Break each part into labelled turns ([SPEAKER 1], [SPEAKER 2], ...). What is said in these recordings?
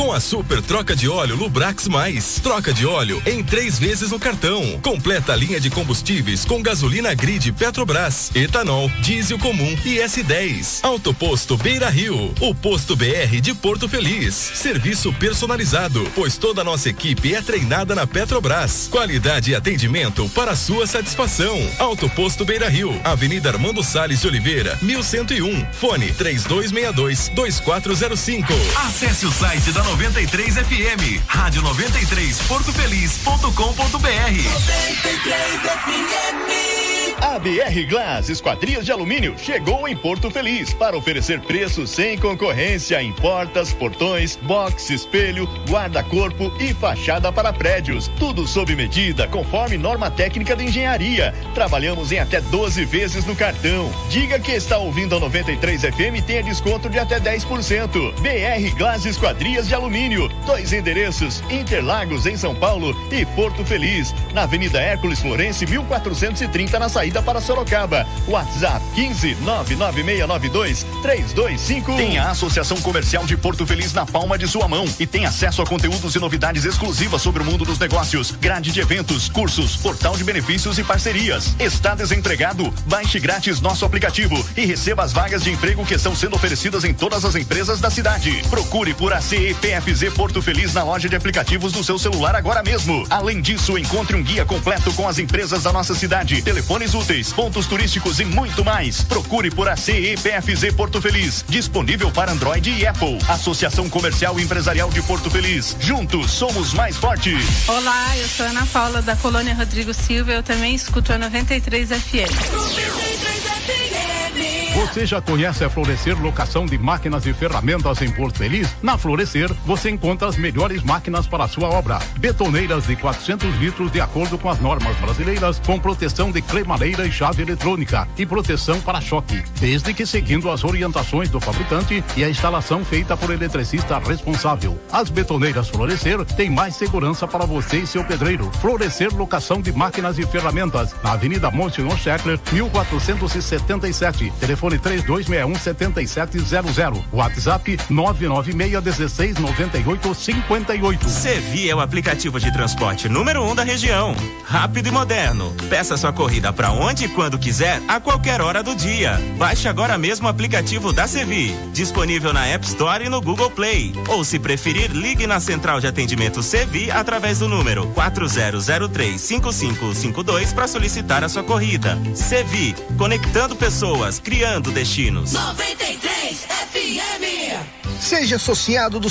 [SPEAKER 1] Com a super troca de óleo Lubrax Mais. Troca de óleo em três vezes no cartão. Completa a linha de combustíveis com gasolina grid Petrobras, etanol, diesel comum e S10. Autoposto Beira Rio. O posto BR de Porto Feliz. Serviço personalizado, pois toda a nossa equipe é treinada na Petrobras. Qualidade e atendimento para sua satisfação. Autoposto Beira Rio. Avenida Armando Salles de Oliveira, 1101. Fone 3262 2405.
[SPEAKER 2] Acesse o site da 93 FM, rádio 93 portofeliz.com.br. 93
[SPEAKER 3] FM. A BR Glass Esquadrias de Alumínio chegou em Porto Feliz para oferecer preços sem concorrência em portas, portões, box, espelho, guarda-corpo e fachada para prédios. Tudo sob medida, conforme norma técnica de engenharia. Trabalhamos em até 12 vezes no cartão. Diga que está ouvindo a 93 FM e tenha desconto de até 10%. BR Glass Esquadrias de Alumínio. Dois endereços: Interlagos em São Paulo e Porto Feliz, na Avenida Hércules Florense, 1430 na saída para Sorocaba. WhatsApp 15 99692 325.
[SPEAKER 4] Tem a Associação Comercial de Porto Feliz na palma de sua mão e tem acesso a conteúdos e novidades exclusivas sobre o mundo dos negócios, grade de eventos, cursos, portal de benefícios e parcerias. Está desempregado? Baixe grátis nosso aplicativo e receba as vagas de emprego que estão sendo oferecidas em todas as empresas da cidade. Procure por ACEPFZ Porto Feliz na loja de aplicativos do seu celular agora mesmo. Além disso, encontre um guia completo com as empresas da nossa cidade, telefones úteis, pontos turísticos e muito mais. Procure por ACEPFZ Porto Feliz, disponível para Android e Apple. Associação Comercial e Empresarial de Porto Feliz. Juntos somos mais fortes.
[SPEAKER 5] Olá, eu sou Ana Paula da Colônia Rodrigo Silva. Eu também escuto a 93 FM. 93
[SPEAKER 6] FM. Você já conhece a Florescer Locação de Máquinas e Ferramentas em Porto Feliz? Na Florescer, você encontra as melhores máquinas para a sua obra. Betoneiras de 400 litros de acordo com as normas brasileiras, com proteção de cremadeira e chave eletrônica e proteção para choque, desde que seguindo as orientações do fabricante e a instalação feita por eletricista responsável. As betoneiras Florescer têm mais segurança para você e seu pedreiro. Florescer Locação de Máquinas e Ferramentas, na Avenida Monsenhor Scheckler, 1477. Telefone telefone 3261 7700. WhatsApp 996 16 98 58.
[SPEAKER 7] Sevi é o aplicativo de transporte número um da região. Rápido e moderno. Peça sua corrida para onde e quando quiser, a qualquer hora do dia. Baixe agora mesmo o aplicativo da Sevi. Disponível na App Store e no Google Play. Ou se preferir, ligue na central de atendimento Sevi através do número 4003 5552 para solicitar a sua corrida. Sevi, conectando pessoas, criando Destinos. 93
[SPEAKER 8] FM. Seja associado do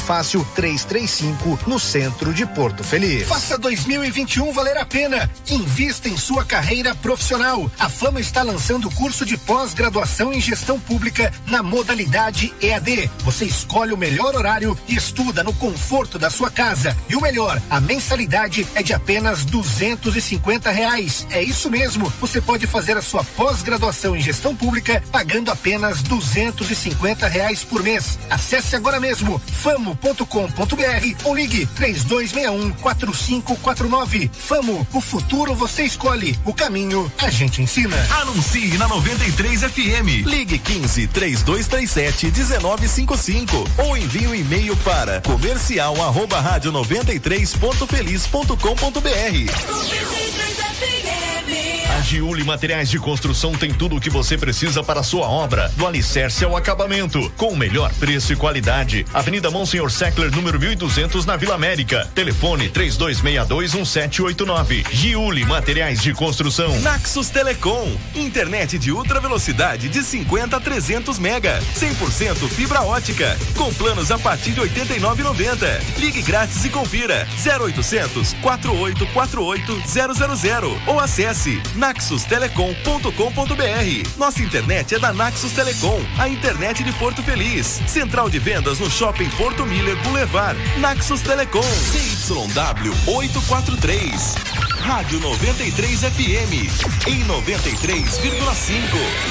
[SPEAKER 8] 335, no centro de Porto Feliz.
[SPEAKER 9] Faça 2021 valer a pena. Invista em sua carreira profissional. A Fama está lançando o curso de pós-graduação em gestão pública na modalidade EAD. Você escolhe o melhor horário e estuda no conforto da sua casa. E o melhor, a mensalidade é de apenas duzentos e cinquenta reais. É isso mesmo. Você pode fazer a sua pós-graduação em gestão pública pagando apenas duzentos e cinquenta reais por mês. Acesse agora mesmo famo.com.br ou ligue 3261 4549. Famo, o futuro você escolhe, o caminho a gente ensina.
[SPEAKER 2] Anuncie na 93 FM.
[SPEAKER 1] Ligue 15 3237 1955 ou envie um e-mail para comercial arroba rádio 93.feliz.com.br.
[SPEAKER 4] A Giuli Materiais de Construção tem tudo o que você precisa para a sua obra, do alicerce ao acabamento, com o melhor preço e qualidade. Avenida Monsenhor Seckler, número 1200, na Vila América. Telefone 32621789. Giuli Materiais de Construção.
[SPEAKER 1] Naxos Telecom, internet de ultra velocidade de 50 a 300 mega, 100% fibra ótica, com planos a partir de 89,90. Ligue grátis e confira 0800 4848 000 ou acesse naxustelecom.com.br. Nossa internet é da Naxos Telecom, a internet de Porto Feliz. Central de vendas no Shopping Porto Miller Boulevard. Naxos Telecom. CYW 843. Rádio 93 FM. Em 93,5.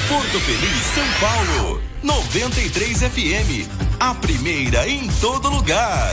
[SPEAKER 1] Porto Feliz, São Paulo. 93 FM. A primeira em todo lugar.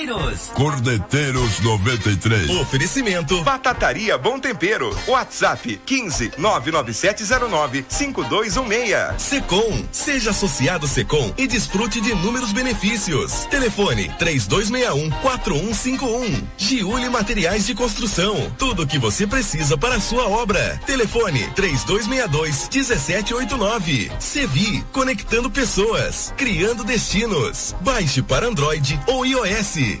[SPEAKER 1] Cordeteiros 93. Oferecimento. Batataria Bom Tempero. WhatsApp 15 99709 5216. Secom. Seja associado Secom e desfrute de inúmeros benefícios. Telefone 3261 4151. Giuli Materiais de Construção. Tudo o que você precisa para a sua obra. Telefone 3262 1789. Sevi. Conectando pessoas. Criando destinos. Baixe para Android ou iOS.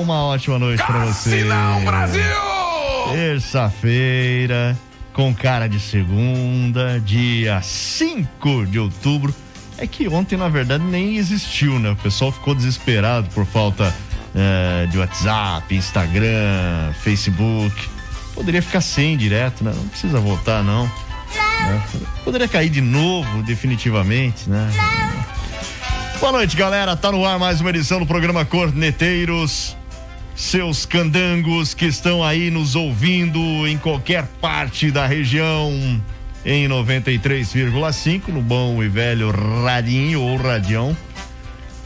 [SPEAKER 10] Uma ótima noite pra você.
[SPEAKER 11] Não, Brasil!
[SPEAKER 10] Terça-feira, com cara de segunda, dia 5 de outubro. É que ontem, na verdade, nem existiu, né? O pessoal ficou desesperado por falta eh, de WhatsApp, Instagram, Facebook. Poderia ficar sem direto, né? Não precisa voltar, não. né? Poderia cair de novo, definitivamente, né? Boa noite, galera. Tá no ar mais uma edição do programa Corneteiros. Seus candangos que estão aí nos ouvindo em qualquer parte da região em 93,5 no bom e velho radinho ou radião.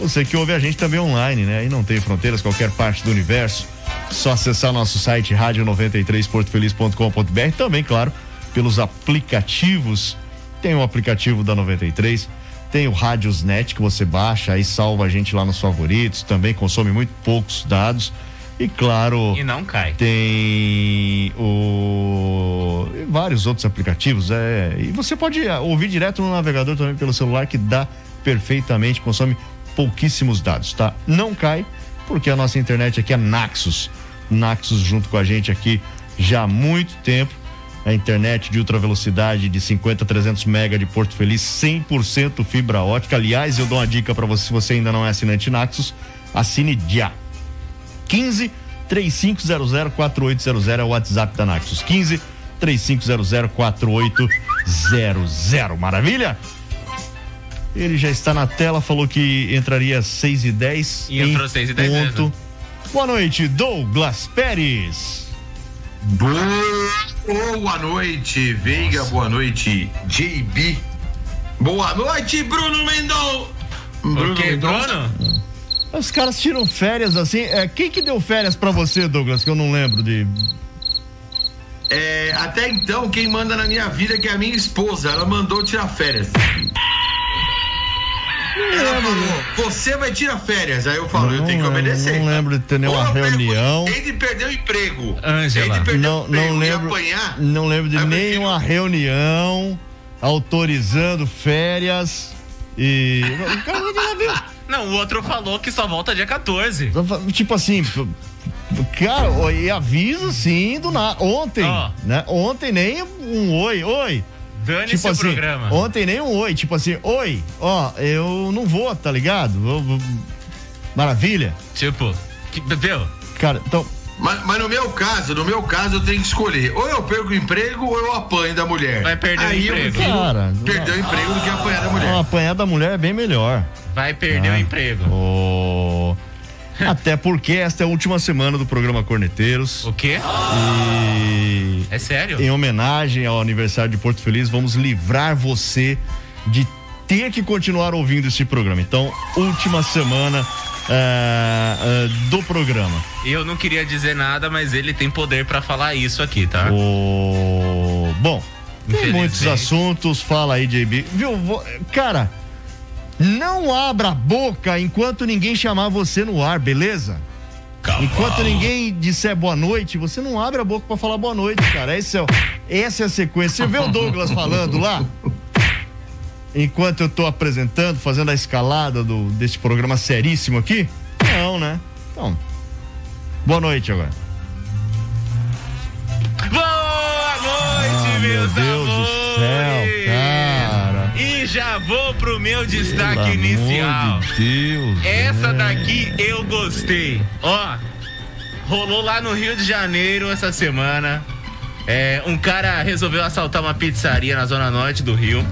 [SPEAKER 10] Você que ouve a gente também online, né? Aí não tem fronteiras, qualquer parte do universo. Só acessar nosso site rádio93portofeliz.com.br. Também, claro, pelos aplicativos. Tem o aplicativo da 93, tem o Radiosnet que você baixa, aí salva a gente lá nos favoritos. Também consome muito poucos dados. E claro.
[SPEAKER 12] E não cai.
[SPEAKER 10] Tem o. vários outros aplicativos. É, e você pode ah, ouvir direto no navegador também pelo celular, que dá perfeitamente, consome pouquíssimos dados, tá? Não cai, porque a nossa internet aqui é Naxos. Naxos junto com a gente aqui já há muito tempo. A internet de ultra velocidade de 50 a 300 mega de Porto Feliz, 100% fibra ótica. Aliás, eu dou uma dica para você, se você ainda não é assinante Naxos, assine já. 15 3500 4800 é o WhatsApp da Naxos. 15 3500 4800. Maravilha? Ele já está na tela, falou que entraria às 6 e 10
[SPEAKER 12] E entrou às 6 e 10
[SPEAKER 10] ponto.
[SPEAKER 12] mesmo.
[SPEAKER 10] Boa noite, Douglas Pérez.
[SPEAKER 11] Boa noite, Veiga. Boa noite, JB. Boa noite, Bruno Mendonça.
[SPEAKER 12] O quê, Bruno?
[SPEAKER 10] Os caras tiram férias assim. É, quem que deu férias pra você, Douglas? Que eu não lembro de.
[SPEAKER 11] É, até então, quem manda na minha vida é que é a minha esposa. Ela mandou tirar férias. Ela falou, você vai tirar férias. Aí eu falo, eu tenho que obedecer.
[SPEAKER 10] Não lembro de ter nenhuma reunião.
[SPEAKER 11] Tem de perder o emprego.
[SPEAKER 12] Ângela.
[SPEAKER 11] Tem de perder
[SPEAKER 10] Não,
[SPEAKER 11] o emprego
[SPEAKER 10] não
[SPEAKER 11] e
[SPEAKER 10] lembro.
[SPEAKER 11] apanhar.
[SPEAKER 10] Não lembro de nenhuma reunião autorizando férias e. O cara não viu.
[SPEAKER 12] Não, o outro falou que só volta dia 14.
[SPEAKER 10] Tipo assim, cara, e avisa sim do nada. Ontem,
[SPEAKER 12] Ó.
[SPEAKER 10] né? Ontem nem um oi, oi.
[SPEAKER 12] Dane-se
[SPEAKER 10] Tipo assim,
[SPEAKER 12] programa.
[SPEAKER 10] ontem nem um oi, tipo assim, oi, ó, eu não vou, tá ligado? Eu- eu- Maravilha.
[SPEAKER 12] Tipo, que, viu?
[SPEAKER 10] Cara, então,
[SPEAKER 11] Mas, mas no meu caso, no meu caso, eu tenho que escolher. Ou eu perco o emprego ou eu apanho da mulher.
[SPEAKER 12] Vai perder o
[SPEAKER 11] Aí
[SPEAKER 12] emprego.
[SPEAKER 11] eu
[SPEAKER 10] Cara,
[SPEAKER 11] perder o emprego do que apanhar da mulher.
[SPEAKER 10] Não, apanhar da mulher é bem melhor.
[SPEAKER 12] Vai perder
[SPEAKER 10] Ah.
[SPEAKER 12] o emprego.
[SPEAKER 10] Ô, Até porque esta é a última semana do programa Corneteiros.
[SPEAKER 12] O quê?
[SPEAKER 10] E
[SPEAKER 12] É sério?
[SPEAKER 10] em homenagem ao aniversário de Porto Feliz, vamos livrar você de ter que continuar ouvindo esse programa. Então, última semana é, é, do programa.
[SPEAKER 12] E eu não queria dizer nada, mas ele tem poder pra falar isso aqui, tá?
[SPEAKER 10] O... Bom, tem muitos assuntos, fala aí, JB. Viu, vo- cara, não abra a boca enquanto ninguém chamar você no ar, beleza? Enquanto ninguém disser boa noite, você não abre a boca pra falar boa noite, cara. Esse é, o- essa é a sequência. Você vê o Douglas falando lá? Enquanto eu tô apresentando, fazendo a escalada do, desse programa seríssimo aqui? Não, né? Então, boa noite agora.
[SPEAKER 12] Boa noite, meus
[SPEAKER 10] Ah, Deus do
[SPEAKER 12] amores!
[SPEAKER 10] céu, cara.
[SPEAKER 12] E já vou pro meu
[SPEAKER 10] Pelo
[SPEAKER 12] destaque
[SPEAKER 10] amor
[SPEAKER 12] inicial.
[SPEAKER 10] de Deus.
[SPEAKER 12] Essa
[SPEAKER 10] né?
[SPEAKER 12] daqui eu gostei. Ó, rolou lá no Rio de Janeiro essa semana. É, um cara resolveu assaltar uma pizzaria na zona norte do Rio.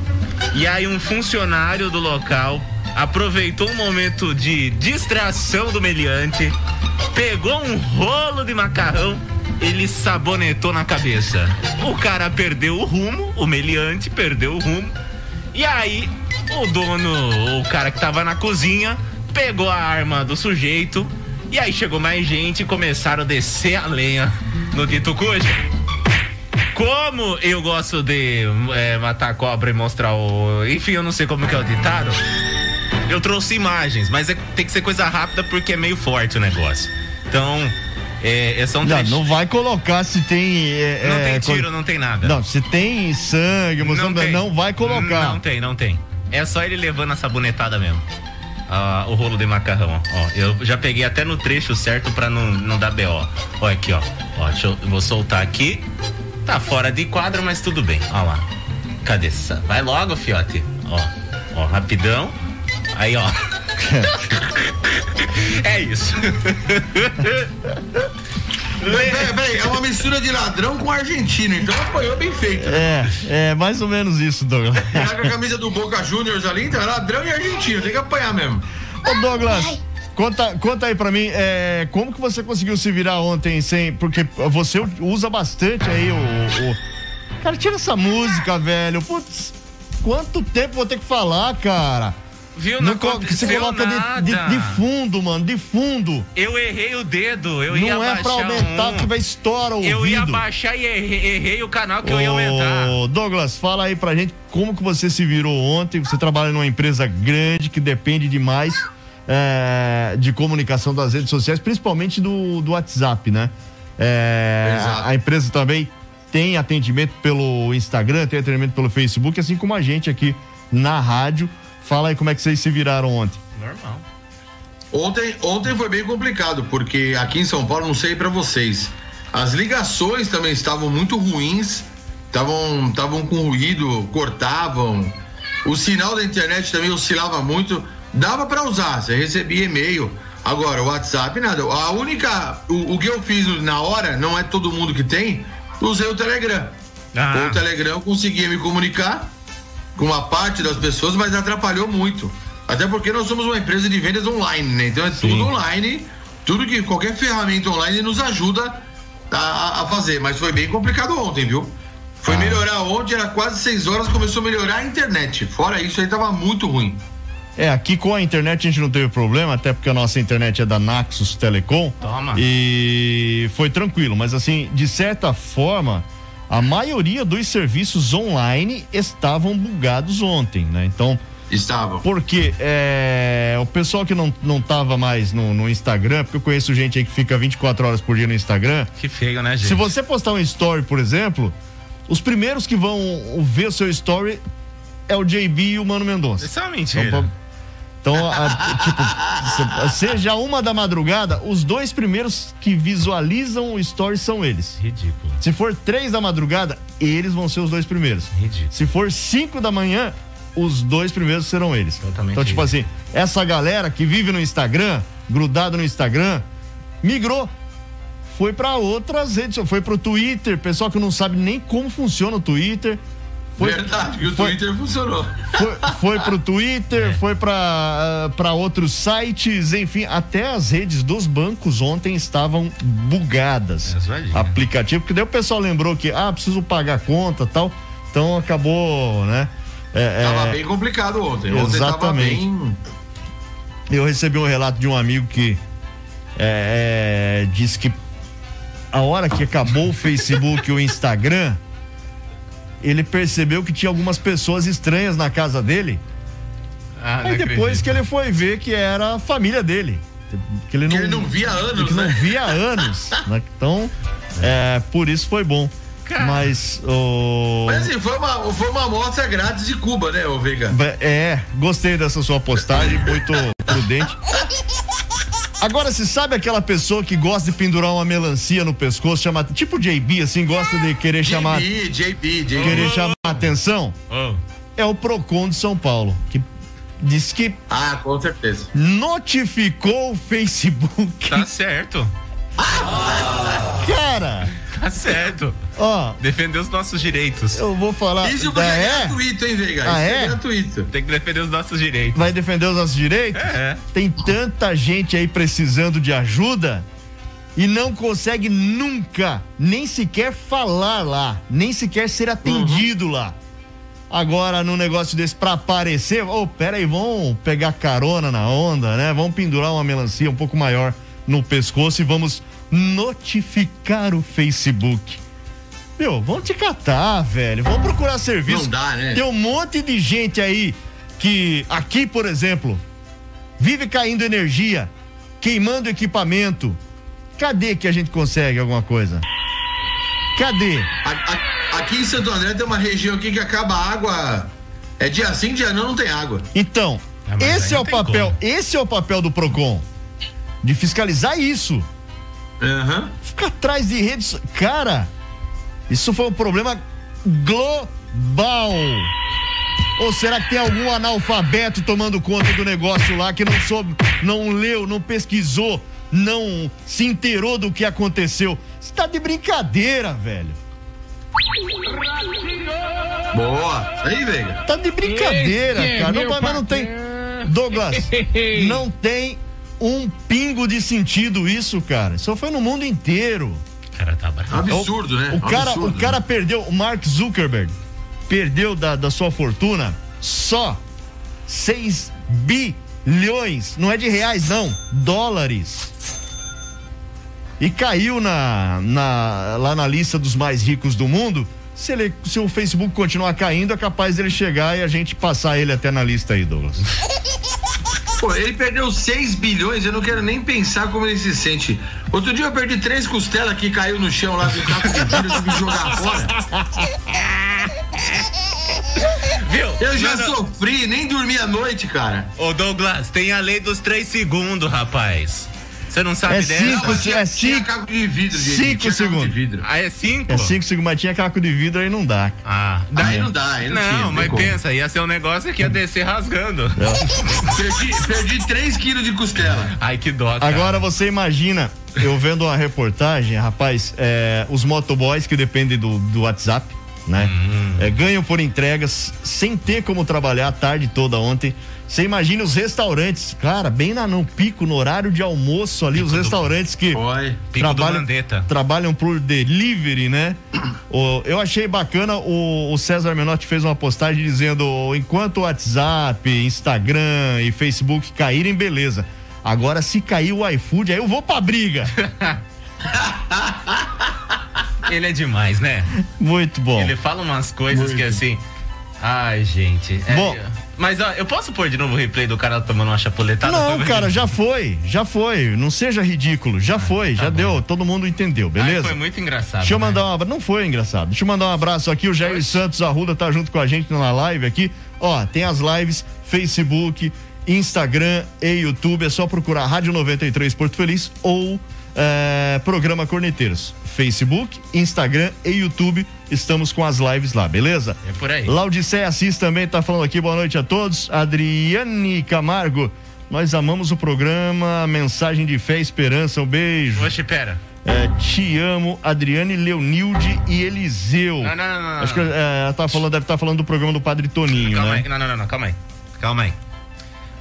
[SPEAKER 12] E aí um funcionário do local aproveitou um momento de distração do meliante, pegou um rolo de macarrão, ele sabonetou na cabeça. O cara perdeu o rumo, o meliante perdeu o rumo. E aí, o dono, o cara que tava na cozinha, pegou a arma do sujeito. E aí chegou mais gente e começaram a descer a lenha no dito cujo. Como eu gosto de é, matar cobra e mostrar o. Enfim, eu não sei como que é o ditado. Eu trouxe imagens, mas é- tem que ser coisa rápida porque é meio forte o negócio. Então, é, é só um
[SPEAKER 10] Não, não vai colocar se tem. é,
[SPEAKER 12] Não
[SPEAKER 10] é,
[SPEAKER 12] tem tiro, não tem nada.
[SPEAKER 10] Não, se tem sangue, não,
[SPEAKER 12] tem.
[SPEAKER 10] não vai colocar.
[SPEAKER 12] Não tem, não tem. É só ele levando a sabonetada mesmo. Ah, o rolo de macarrão, ó. Ó, Eu já peguei até no trecho certo pra não, não dar BO. Ó, aqui, ó. ó deixa eu, eu vou soltar aqui. Tá fora de quadro, mas tudo bem. Ó lá. Cadê? essa? Vai logo, fiote. Ó, ó, rapidão. Aí, ó. é isso.
[SPEAKER 11] Peraí, peraí, é uma mistura de ladrão com argentino, então apoiou bem feito.
[SPEAKER 10] É, é mais ou menos isso, Douglas.
[SPEAKER 11] Tá com a camisa do Boca Juniors ali, então é ladrão e argentino, tem que apanhar mesmo.
[SPEAKER 10] Ô, Douglas, conta, conta aí pra mim, é, como que você conseguiu se virar ontem sem. Porque você usa bastante aí o. o- Cara, tira essa música, velho. Putz, quanto tempo vou ter que falar, cara?
[SPEAKER 12] Viu? Não,
[SPEAKER 10] Não co- que coloca de, de- de fundo, mano, de fundo.
[SPEAKER 12] Eu errei o dedo, eu ia
[SPEAKER 10] Não é
[SPEAKER 12] abaixar
[SPEAKER 10] pra aumentar,
[SPEAKER 12] um.
[SPEAKER 10] porque vai estourar o
[SPEAKER 12] Eu ia
[SPEAKER 10] ouvido.
[SPEAKER 12] abaixar e errei, errei o canal que eu ia aumentar.
[SPEAKER 10] Ô, Douglas, fala aí pra gente como que você se virou ontem. Você trabalha numa empresa grande que depende demais é, de comunicação das redes sociais, principalmente do, do WhatsApp, né? É, a, empresa também tem atendimento pelo Instagram, tem atendimento pelo Facebook, assim como a gente aqui na rádio. Fala aí como é que vocês se viraram ontem.
[SPEAKER 12] Normal.
[SPEAKER 11] Ontem, ontem foi bem complicado, porque aqui em São Paulo, não sei pra vocês, as ligações também estavam muito ruins, estavam estavam com ruído, cortavam. O sinal da internet também oscilava muito. Dava pra usar, você recebia e-mail. Agora, o WhatsApp, nada. A única. O, o que eu fiz na hora, não é todo mundo que tem, usei o Telegram. Com o Telegram eu conseguia me comunicar com uma parte das pessoas, mas atrapalhou muito. Até porque nós somos uma empresa de vendas online, né? Então é tudo online, tudo que qualquer ferramenta online nos ajuda a, a fazer. Mas foi bem complicado ontem, viu? Foi melhorar ontem, era quase seis horas, começou a melhorar a internet. Fora isso, aí tava muito ruim.
[SPEAKER 10] É, aqui com a internet a gente não teve problema, até porque a nossa internet é da Naxos Telecom.
[SPEAKER 12] Toma.
[SPEAKER 10] E foi tranquilo, mas assim, de certa forma, a maioria dos serviços online estavam bugados ontem, né? Então.
[SPEAKER 11] Estavam.
[SPEAKER 10] Porque é, o pessoal que não, não tava mais no, no Instagram, porque eu conheço gente aí que fica 24 horas por dia no Instagram.
[SPEAKER 12] Que feio, né, gente?
[SPEAKER 10] Se você postar um story, por exemplo, os primeiros que vão ver o seu story é o JB e o Mano Mendonça.
[SPEAKER 12] Isso é uma mentira.
[SPEAKER 10] Então, então, a- tipo, se- seja uma da madrugada, os dois primeiros que visualizam o story são eles.
[SPEAKER 12] Ridículo.
[SPEAKER 10] Se for três da madrugada, eles vão ser os dois primeiros.
[SPEAKER 12] Ridículo.
[SPEAKER 10] Se for cinco da manhã, os dois primeiros serão eles.
[SPEAKER 12] Totalmente
[SPEAKER 10] então, tipo assim, essa galera que vive no Instagram, grudado no Instagram, migrou. Foi pra outras redes, foi pro Twitter, pessoal que não sabe nem como funciona o Twitter. Foi,
[SPEAKER 11] Verdade, que o
[SPEAKER 10] foi-
[SPEAKER 11] Twitter funcionou.
[SPEAKER 10] foi, foi pro Twitter, foi pra ah, outros sites, enfim, até as redes dos bancos ontem estavam bugadas. Aplicativo, porque daí o pessoal lembrou que, ah, preciso pagar a conta tal. Então acabou, né? É,
[SPEAKER 11] Tava
[SPEAKER 10] é,
[SPEAKER 11] bem complicado ontem.
[SPEAKER 10] Exatamente.
[SPEAKER 11] tava bem.
[SPEAKER 10] Eu recebi um relato de um amigo que é, é, disse que a hora que acabou o Facebook e o Instagram, ele percebeu que tinha algumas pessoas estranhas na casa dele.
[SPEAKER 12] Ah, não
[SPEAKER 10] Aí depois
[SPEAKER 12] acredito.
[SPEAKER 10] que ele foi ver que era a família dele. Que ele não,
[SPEAKER 11] Que ele não via há anos,
[SPEAKER 10] que não
[SPEAKER 11] né?
[SPEAKER 10] via há anos. né? Então, é, por isso foi bom. Mas o.
[SPEAKER 11] Mas assim, foi uma, foi uma amostra grátis de Cuba, né, ô Veiga?
[SPEAKER 10] É, gostei dessa sua postagem, muito prudente. Agora, se sabe aquela pessoa que gosta de pendurar uma melancia no pescoço, chama, tipo JB, assim, gosta de querer chamar,
[SPEAKER 11] JB, JB, JB.
[SPEAKER 10] querer chamar atenção?
[SPEAKER 12] Oh.
[SPEAKER 10] É o Procon de São Paulo, que diz que
[SPEAKER 11] Ah, com certeza.
[SPEAKER 10] notificou o Facebook.
[SPEAKER 12] Tá certo.
[SPEAKER 10] Cara,
[SPEAKER 12] Tá certo.
[SPEAKER 10] ó,
[SPEAKER 12] Defender os nossos direitos.
[SPEAKER 10] eu vou falar.
[SPEAKER 11] Isso porque
[SPEAKER 10] Ah,
[SPEAKER 11] é
[SPEAKER 10] é?
[SPEAKER 11] gratuito, hein, Veiga?
[SPEAKER 10] Ah,
[SPEAKER 11] Isso
[SPEAKER 10] é?
[SPEAKER 11] gratuito.
[SPEAKER 12] Tem que defender os nossos direitos.
[SPEAKER 10] Vai defender os nossos direitos?
[SPEAKER 12] É.
[SPEAKER 10] Tem tanta gente aí precisando de ajuda e não consegue nunca, nem sequer falar lá, nem sequer ser atendido lá. Agora, num negócio desse pra aparecer, ô, pera aí, vamos pegar carona na onda, né? Vamos pendurar uma melancia um pouco maior no pescoço e vamos notificar o Facebook. Meu, vamos te catar, velho. Vamos procurar serviço.
[SPEAKER 11] Não dá, né?
[SPEAKER 10] Tem um monte de gente aí que, aqui, por exemplo, vive caindo energia, queimando equipamento. Cadê que a gente consegue alguma coisa? Cadê?
[SPEAKER 11] A- a- Aqui em Santo André tem uma região aqui que acaba a água. É dia sim, dia não, não tem água.
[SPEAKER 10] Então,
[SPEAKER 12] aí
[SPEAKER 10] esse é o papel,
[SPEAKER 12] como.
[SPEAKER 10] esse é o papel do Procon. De fiscalizar isso.
[SPEAKER 11] Aham.
[SPEAKER 10] Ficar atrás de redes. Cara, isso foi um problema global. Ou será que tem algum analfabeto tomando conta do negócio lá que não soube, não leu, não pesquisou, não se inteirou do que aconteceu? Você tá de brincadeira, velho.
[SPEAKER 11] Boa. Isso aí, Veiga.
[SPEAKER 10] Tá de brincadeira,
[SPEAKER 13] Esse é
[SPEAKER 10] cara. Não,
[SPEAKER 13] meu
[SPEAKER 10] mas não tem. Douglas, não tem um pingo de sentido isso, cara. Isso foi no mundo inteiro.
[SPEAKER 12] Cara, tá bravo.
[SPEAKER 11] Absurdo, né?
[SPEAKER 10] O cara,
[SPEAKER 11] Absurdo,
[SPEAKER 10] o cara perdeu, o Mark Zuckerberg perdeu da, da sua fortuna só 6 bilhões, não é de reais não, dólares. E caiu na, na- lá na lista dos mais ricos do mundo. Se, ele, se o Facebook continuar caindo, é capaz dele chegar e a gente passar ele até na lista aí, Douglas.
[SPEAKER 11] Pô, ele perdeu 6 bilhões, eu não quero nem pensar como ele se sente. Outro dia eu perdi três costelas que caiu no chão lá do de vidro, eu que jogar fora.
[SPEAKER 12] Viu?
[SPEAKER 11] Eu já
[SPEAKER 12] Não, não.
[SPEAKER 11] sofri, nem dormi à noite, cara.
[SPEAKER 12] Ô Douglas, tem a lei dos três segundos, rapaz. Você não sabe
[SPEAKER 10] É
[SPEAKER 12] dessa?
[SPEAKER 10] cinco,
[SPEAKER 11] Não, tinha-
[SPEAKER 10] é
[SPEAKER 11] tinha
[SPEAKER 10] cinco-
[SPEAKER 11] caco de vidro, gente.
[SPEAKER 10] cinco
[SPEAKER 11] tinha
[SPEAKER 10] segundos.
[SPEAKER 11] de vidro.
[SPEAKER 12] Ah, é cinco?
[SPEAKER 10] É 5 segundos, mas tinha caco de vidro aí não dá.
[SPEAKER 12] Ah,
[SPEAKER 11] Daí não dá, aí não, tinha,
[SPEAKER 12] Não,
[SPEAKER 11] tem
[SPEAKER 12] mas
[SPEAKER 11] como.
[SPEAKER 12] pensa, ia ser um negócio que ia descer rasgando.
[SPEAKER 11] Perdi, perdi 3 quilos de costela.
[SPEAKER 12] Ai, que dó, cara.
[SPEAKER 10] Agora você imagina, eu vendo uma reportagem, rapaz, é, os motoboys que dependem do, do WhatsApp, né? É, ganham por entregas sem ter como trabalhar a tarde toda ontem. Você imagina os restaurantes, cara, bem na, no pico, no horário de almoço ali, os restaurantes que
[SPEAKER 11] Foi.
[SPEAKER 12] Pico do
[SPEAKER 10] trabalham, trabalham por delivery, né? O- eu achei bacana, o, o César Menotti fez uma postagem dizendo: enquanto o WhatsApp, Instagram e Facebook caírem, beleza. Agora, se cair o iFood, aí eu vou pra briga.
[SPEAKER 12] Ele é demais, né?
[SPEAKER 10] Muito bom.
[SPEAKER 12] Ele fala umas coisas que assim. Ai, gente. é-
[SPEAKER 10] Bom.
[SPEAKER 12] Mas ó, eu posso pôr de novo o replay do cara tomando uma chapuletada?
[SPEAKER 10] Não,
[SPEAKER 12] Foi-
[SPEAKER 10] cara, já foi, já foi. Não seja ridículo, já foi, já deu. Todo mundo entendeu,
[SPEAKER 12] Ai,
[SPEAKER 10] beleza?
[SPEAKER 12] foi muito engraçado.
[SPEAKER 10] Deixa eu
[SPEAKER 12] né?
[SPEAKER 10] mandar um abraço. Não foi engraçado. Deixa eu mandar um abraço aqui. O Jair Santos Arruda tá junto com a gente na live aqui. Ó, tem as lives Facebook, Instagram e YouTube. É só procurar Rádio 93 Porto Feliz ou é, Programa Corneteiros. Facebook, Instagram e YouTube. Estamos com as lives lá, beleza?
[SPEAKER 12] É por aí.
[SPEAKER 10] Laudiceia Assis também tá falando aqui. Boa noite a todos. Adriane Camargo. Nós amamos o programa. Mensagem de fé e esperança. Um beijo.
[SPEAKER 12] Oxe, pera.
[SPEAKER 10] É, te amo, Adriane, Leonilde e Eliseu.
[SPEAKER 12] Não, não, não, não,
[SPEAKER 10] Acho que é, ela tá falando, deve estar falando do programa do Padre Toninho,
[SPEAKER 12] Calma
[SPEAKER 10] né?
[SPEAKER 12] aí. Não, não, não, não, calma aí. Calma aí.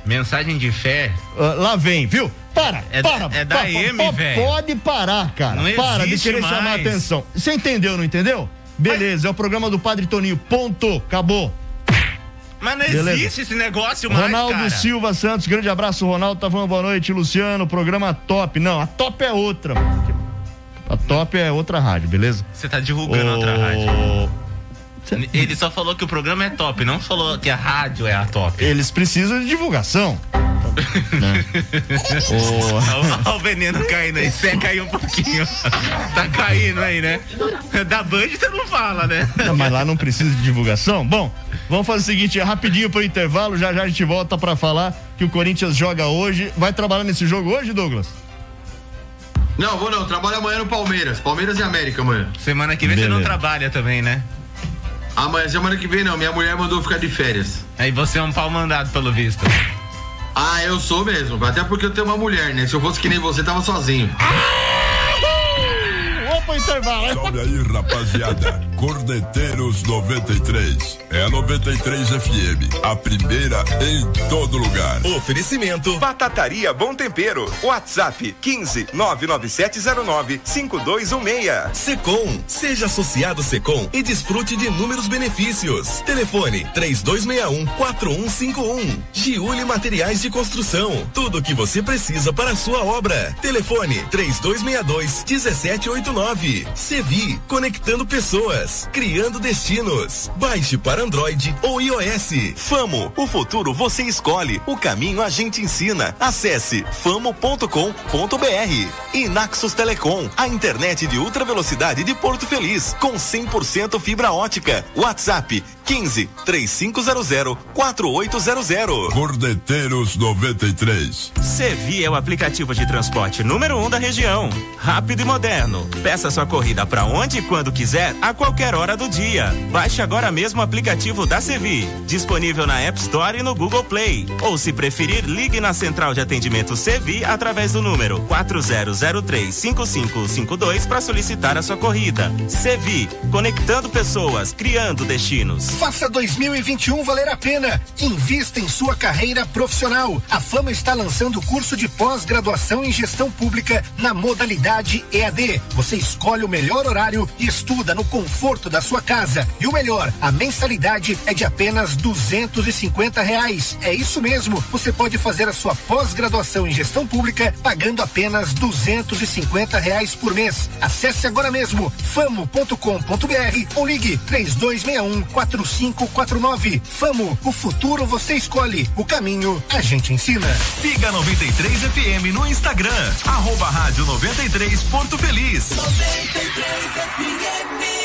[SPEAKER 12] Mensagem de fé.
[SPEAKER 10] Ah, lá vem, viu? Para,
[SPEAKER 12] É-
[SPEAKER 10] para.
[SPEAKER 12] é da M, velho.
[SPEAKER 10] Pode parar, cara.
[SPEAKER 12] Não
[SPEAKER 10] para de querer chamar
[SPEAKER 12] mais.
[SPEAKER 10] atenção. Você entendeu, não entendeu? Beleza, é o programa do Padre Toninho. Ponto. Acabou.
[SPEAKER 12] Mas não
[SPEAKER 10] Beleza.
[SPEAKER 12] existe esse negócio mais,
[SPEAKER 10] Ronaldo
[SPEAKER 12] cara.
[SPEAKER 10] Silva Santos, grande abraço, Ronaldo. Tá falando boa noite, Luciano. Programa top. Não, a top é outra. mano. A top é outra rádio, beleza?
[SPEAKER 12] Você tá divulgando
[SPEAKER 10] Ô,
[SPEAKER 12] outra rádio. Ele só falou que o programa é top, não falou que a rádio é a top.
[SPEAKER 10] Eles precisam de divulgação. Né? Ô,
[SPEAKER 12] Olha o veneno caindo aí, seca aí um pouquinho. Tá caindo aí, né? Da Band você não fala, né?
[SPEAKER 10] Não, mas lá não precisa de divulgação. Bom, vamos fazer o seguinte, é rapidinho pro intervalo, já já a gente volta pra falar que o Corinthians joga hoje. Vai trabalhar nesse jogo hoje, Douglas?
[SPEAKER 11] Não, vou não. Trabalho amanhã no Palmeiras. Palmeiras e América amanhã.
[SPEAKER 12] Semana que vem você não
[SPEAKER 10] Beleza.
[SPEAKER 12] trabalha também, né?
[SPEAKER 11] Amanhã, semana que vem não. Minha mulher mandou ficar de férias.
[SPEAKER 12] Aí você é um pau mandado, pelo visto.
[SPEAKER 11] Ah, eu sou mesmo. Até porque eu tenho uma mulher, né? Se eu fosse que nem você, tava sozinho.
[SPEAKER 10] Vamos pro intervalo.
[SPEAKER 13] Salve aí, rapaziada. Cordeteiros 93. É a 93 FM. A primeira em todo lugar.
[SPEAKER 1] Oferecimento.
[SPEAKER 14] Batataria Bom Tempero. WhatsApp 15 99709 5216.
[SPEAKER 1] Secom. Seja associado Secom e desfrute de inúmeros benefícios. Telefone 3261 4151. Giuli Materiais de Construção. Tudo o que você precisa para a sua obra. Telefone 3262 1789. Sevi. Conectando pessoas. Criando destinos. Baixe para Android ou iOS.
[SPEAKER 2] Famo, o futuro você escolhe, o caminho a gente ensina. Acesse famo.com.br. E Naxos Telecom, a internet de ultra velocidade de Porto Feliz, com 100% fibra ótica. WhatsApp 15 3500 4800.
[SPEAKER 13] Cordeteiros 93.
[SPEAKER 7] Sevi é o aplicativo de transporte número um da região. Rápido e moderno. Peça sua corrida para onde e quando quiser, a qualquer hora do dia. Baixe agora mesmo o aplicativo da Sevi. Disponível na App Store e no Google Play. Ou se preferir, ligue na central de atendimento Sevi através do número 40035552 para solicitar a sua corrida. Sevi, conectando pessoas, criando destinos.
[SPEAKER 9] Faça 2021 valer a pena. Invista em sua carreira profissional. A Fama está lançando o curso de pós-graduação em gestão pública na modalidade EAD. Você escolhe o melhor horário e estuda no conforto da sua casa. E o melhor, a mensalidade é de apenas duzentos e reais. É isso mesmo. Você pode fazer a sua pós-graduação em gestão pública pagando apenas duzentos e reais por mês. Acesse agora mesmo famo.com.br ou ligue três dois um, quatro cinco quatro nove. Famo, o futuro você escolhe, o caminho a gente ensina.
[SPEAKER 2] Siga 93 FM no Instagram, arroba rádio 93 Porto Feliz.
[SPEAKER 3] Mente y pies,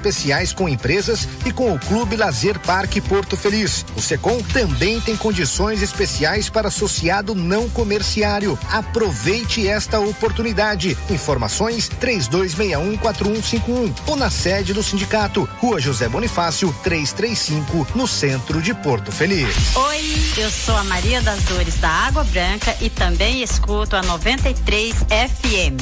[SPEAKER 8] com empresas e com o Clube Lazer Parque Porto Feliz. O Secom também tem condições especiais para associado não comerciário. Aproveite esta oportunidade. Informações 32614151 ou na sede do sindicato, Rua José Bonifácio, 335, no centro de Porto Feliz.
[SPEAKER 15] Oi, eu sou a Maria das Dores da Água Branca e também escuto a 93 FM.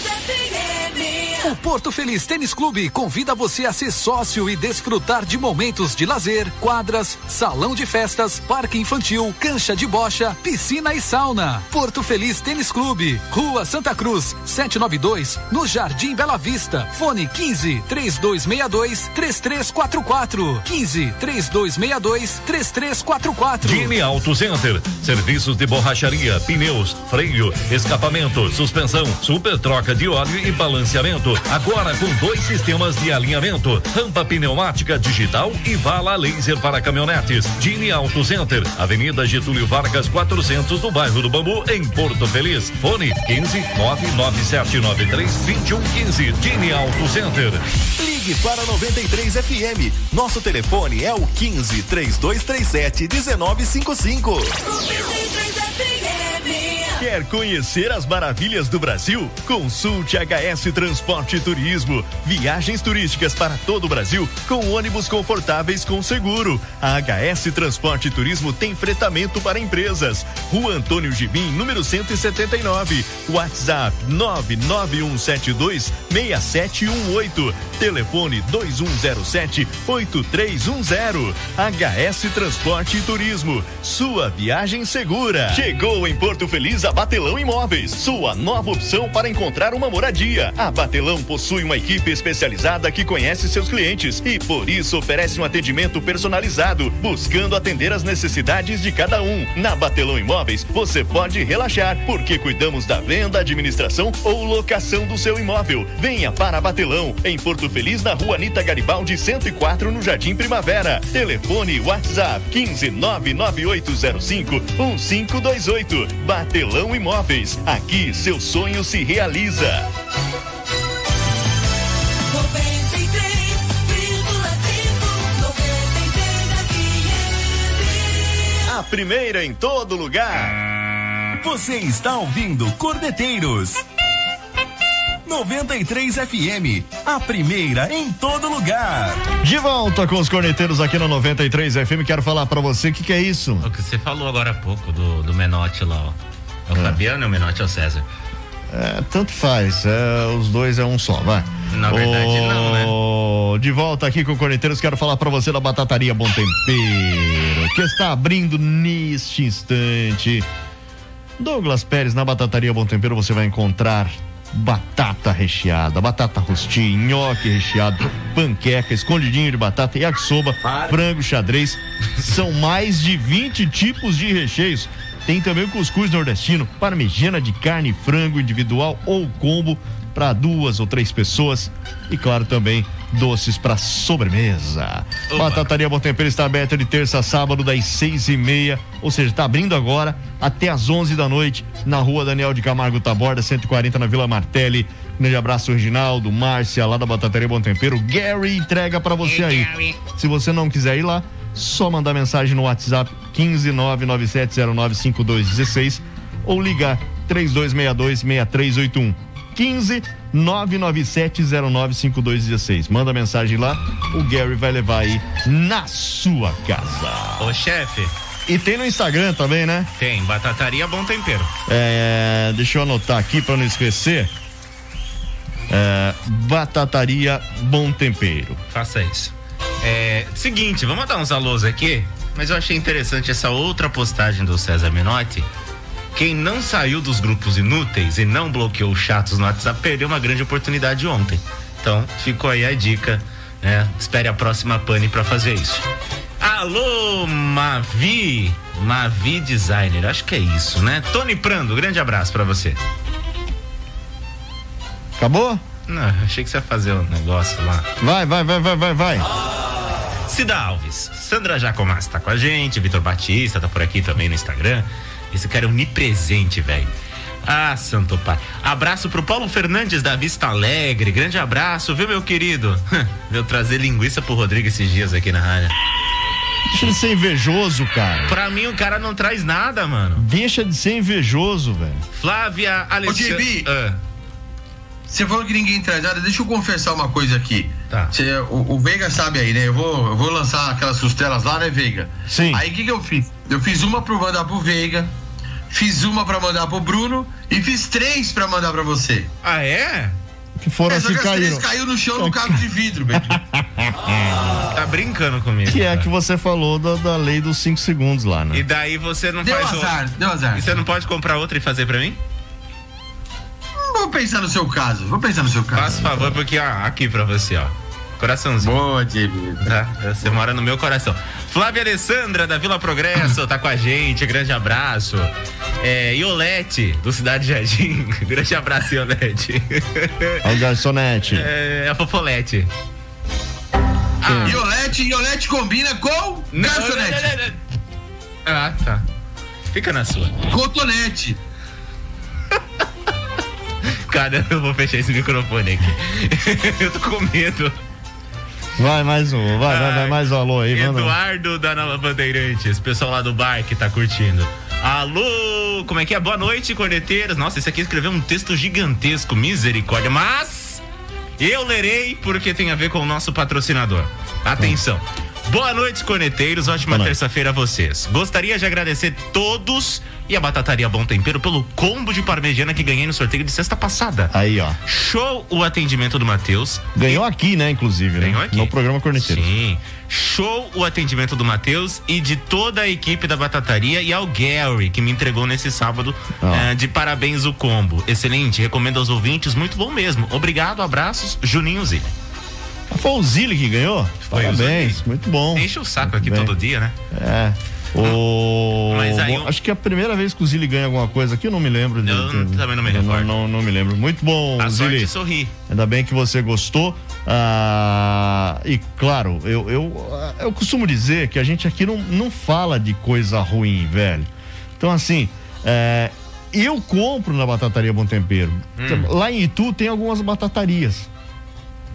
[SPEAKER 16] O Porto Feliz Tênis Clube convida você a ser sócio e desfrutar de momentos de lazer, quadras, salão de festas, parque infantil, cancha de bocha, piscina e sauna. Porto Feliz Tênis Clube, Rua Santa Cruz, 792, no Jardim Bela Vista. Fone 15 3262 3344. 15 3262 3344.
[SPEAKER 17] Gini Auto Center. Serviços de borracharia, pneus, freio, escapamento, suspensão, super troca de óleo e balanceamento. Agora com dois sistemas de alinhamento: rampa pneumática digital e vala laser para caminhonetes. Gini Auto Center, Avenida Getúlio Vargas 400 no bairro do Bambu, em Porto Feliz. Fone 15 99793 2115. Gini Auto Center.
[SPEAKER 2] Ligue para 93 FM. Nosso telefone é o 15 3237 1955.
[SPEAKER 3] Quer conhecer as maravilhas do Brasil? Consulte HS Transporte e Turismo. Viagens turísticas para todo o Brasil com ônibus confortáveis com seguro. A HS Transporte e Turismo tem fretamento para empresas. Rua Antônio Gibim, número 179. WhatsApp 99172 6718. Telefone 2107 8310. HS Transporte e Turismo. Sua viagem segura. Chegou em Porto Feliz a Batelão Imóveis, sua nova opção para encontrar uma moradia. A Batelão possui uma equipe especializada que conhece seus clientes e por isso oferece um atendimento personalizado, buscando atender as necessidades de cada um. Na Batelão Imóveis, você pode relaxar, porque cuidamos da venda, administração ou locação do seu imóvel. Venha para Batelão, em Porto Feliz, na rua Anitta Garibaldi 104, no Jardim Primavera. Telefone WhatsApp 15 99805 1528. Batelão Imóveis. Aqui seu sonho se realiza. A primeira em todo lugar.
[SPEAKER 18] Você está ouvindo Cordeteiros. 93 FM, a primeira em todo lugar.
[SPEAKER 10] De volta com os corneteiros aqui no 93 FM. Quero falar pra você o que, que é isso.
[SPEAKER 12] O que você falou agora há pouco do, do Menotti lá, ó. É o Fabiano, é o Menotti ou o César?
[SPEAKER 10] É, tanto faz, é, os dois é um só, vai.
[SPEAKER 12] Na verdade, não,
[SPEAKER 10] né? De volta aqui com o Corneteiros, quero falar pra você da Batataria Bom Tempero, que está abrindo neste instante. Douglas Pérez, na Batataria Bom Tempero, você vai encontrar batata recheada, batata rostinha, nhoque recheado, panqueca, escondidinho de batata, yakisoba, frango xadrez. São mais de 20 tipos de recheios. Tem também o cuscuz nordestino, parmegiana de carne e frango individual ou combo para duas ou três pessoas. E claro, também doces para sobremesa. Batataria Bom Tempero está aberta de terça a sábado, das seis e meia, ou seja, está abrindo agora até às onze da noite, na rua Daniel de Camargo Taborda, 140 na Vila Martelli. Grande abraço, Reginaldo, Márcia, lá da Batataria Bom Tempero. Gary entrega para você aí. Se você não quiser ir lá, só mandar mensagem no WhatsApp 15997095216 ou ligar 3262-6381. 15 997095216. Manda mensagem lá, o Gary vai levar aí na sua casa.
[SPEAKER 12] Ô, chefe.
[SPEAKER 10] E tem no Instagram também, né?
[SPEAKER 12] Tem, Batataria Bom Tempero.
[SPEAKER 10] É, deixa eu anotar aqui para não esquecer. É, batataria Bom Tempero.
[SPEAKER 12] Faça isso. É, seguinte, vamos dar uns alôs aqui, mas eu achei interessante essa outra postagem do César Menotti. Quem não saiu dos grupos inúteis e não bloqueou os chatos no WhatsApp perdeu uma grande oportunidade ontem. Então, ficou aí a dica, né? Espere a próxima pane para fazer isso. Alô, Mavi, Mavi Designer, acho que é isso, né? Tony Prando, grande abraço para você.
[SPEAKER 10] Acabou?
[SPEAKER 12] Não, achei que você ia fazer um negócio lá.
[SPEAKER 10] Vai, vai, vai, vai, vai, vai.
[SPEAKER 12] Cida Alves, Sandra Jacomás tá com a gente, Vitor Batista tá por aqui também no Instagram. Esse cara é onipresente, velho. Ah, santo pai. Abraço pro Paulo Fernandes da Vista Alegre. Grande abraço, viu, meu querido? Veio trazer linguiça pro Rodrigo esses dias aqui na rádio.
[SPEAKER 10] Deixa de ser invejoso, cara.
[SPEAKER 12] Pra mim, o cara não traz nada, mano.
[SPEAKER 10] Deixa de ser invejoso, velho.
[SPEAKER 12] Flávia
[SPEAKER 11] Ô,
[SPEAKER 12] Alexandre.
[SPEAKER 11] Gibi, você falou que ninguém traz nada, deixa eu confessar uma coisa aqui.
[SPEAKER 12] Tá.
[SPEAKER 11] Cê- o, o Veiga sabe aí, né? Eu vou, eu vou lançar aquelas costelas lá, né, Veiga?
[SPEAKER 10] Sim.
[SPEAKER 11] Aí o que, que eu fiz? Eu fiz uma pra mandar pro Veiga, fiz uma pra mandar pro Bruno e fiz três pra mandar pra você.
[SPEAKER 12] Ah, é?
[SPEAKER 10] que foram
[SPEAKER 11] É,
[SPEAKER 10] as
[SPEAKER 11] só
[SPEAKER 10] que
[SPEAKER 11] que as três
[SPEAKER 10] caíram.
[SPEAKER 11] caiu no chão no cabo de vidro, Beto.
[SPEAKER 12] Tá brincando comigo.
[SPEAKER 10] Que é
[SPEAKER 12] cara.
[SPEAKER 10] que você falou da, da lei dos 5 segundos lá, né?
[SPEAKER 12] E daí você não
[SPEAKER 11] Deu
[SPEAKER 12] faz
[SPEAKER 11] azar,
[SPEAKER 12] outra.
[SPEAKER 11] deu azar.
[SPEAKER 12] E você não pode comprar outra e fazer pra mim?
[SPEAKER 11] Vou pensar no seu caso, vou pensar no seu caso.
[SPEAKER 12] Faça favor, porque, ó, aqui pra você, ó. Coraçãozinho.
[SPEAKER 11] Boa, David.
[SPEAKER 12] Tá? Você mora no meu coração. Flávia Alessandra, da Vila Progresso, tá com a gente. Grande abraço. É, Iolete, do Cidade Jardim. Grande abraço, Iolete.
[SPEAKER 10] Olha o garçonete.
[SPEAKER 12] É, a Fofolete.
[SPEAKER 11] Ah. Iolete, Iolete combina com
[SPEAKER 12] Não,
[SPEAKER 11] garçonete.
[SPEAKER 12] não, não, não. Ah, tá. Fica na sua.
[SPEAKER 11] Cotonete.
[SPEAKER 12] Cara, eu vou fechar esse microfone aqui. eu tô com medo.
[SPEAKER 10] Vai mais um, vai, vai, vai mais um alô aí, manda.
[SPEAKER 12] Eduardo da Nova Bandeirantes, pessoal lá do bar que tá curtindo. Alô, como é que é? Boa noite, corneteiros. Nossa, esse aqui escreveu um texto gigantesco, misericórdia. Mas eu lerei porque tem a ver com o nosso patrocinador. Atenção. Boa noite, corneteiros. Ótima terça-feira a vocês. Gostaria de agradecer todos e a Batataria Bom Tempero pelo combo de parmegiana que ganhei no sorteio de sexta passada.
[SPEAKER 10] Aí, ó.
[SPEAKER 12] Show o atendimento do Matheus.
[SPEAKER 10] Ganhou aqui, né, inclusive, né?
[SPEAKER 12] Ganhou aqui.
[SPEAKER 10] No programa Corneteiro.
[SPEAKER 12] Sim. Show o atendimento do Matheus e de toda a equipe da Batataria e ao Gary, que me entregou nesse sábado. eh, de parabéns o combo. Excelente, recomendo aos ouvintes, muito bom mesmo. Obrigado, abraços, Juninho Zilli.
[SPEAKER 10] Foi o Zilli que ganhou?
[SPEAKER 12] Foi o
[SPEAKER 10] Parabéns, muito bom.
[SPEAKER 12] Enche o saco aqui
[SPEAKER 10] Bem.
[SPEAKER 12] todo dia, né?
[SPEAKER 10] É. O...
[SPEAKER 12] Aí um-
[SPEAKER 10] Acho que é a primeira vez que o Zilli ganha alguma coisa aqui, eu não me lembro.
[SPEAKER 12] Eu
[SPEAKER 10] de-
[SPEAKER 12] também não me
[SPEAKER 10] Não,
[SPEAKER 12] recordo.
[SPEAKER 10] não, não me lembro. Muito bom,
[SPEAKER 12] A sorte
[SPEAKER 10] Zilli.
[SPEAKER 12] sorri.
[SPEAKER 10] Ainda bem que você gostou. Ah, e claro, eu, eu, eu costumo dizer que a gente aqui não, não fala de coisa ruim, velho. Então, assim, é, eu compro na Batataria Bom Tempero.
[SPEAKER 12] Hum.
[SPEAKER 10] Lá em Itu tem algumas batatarias.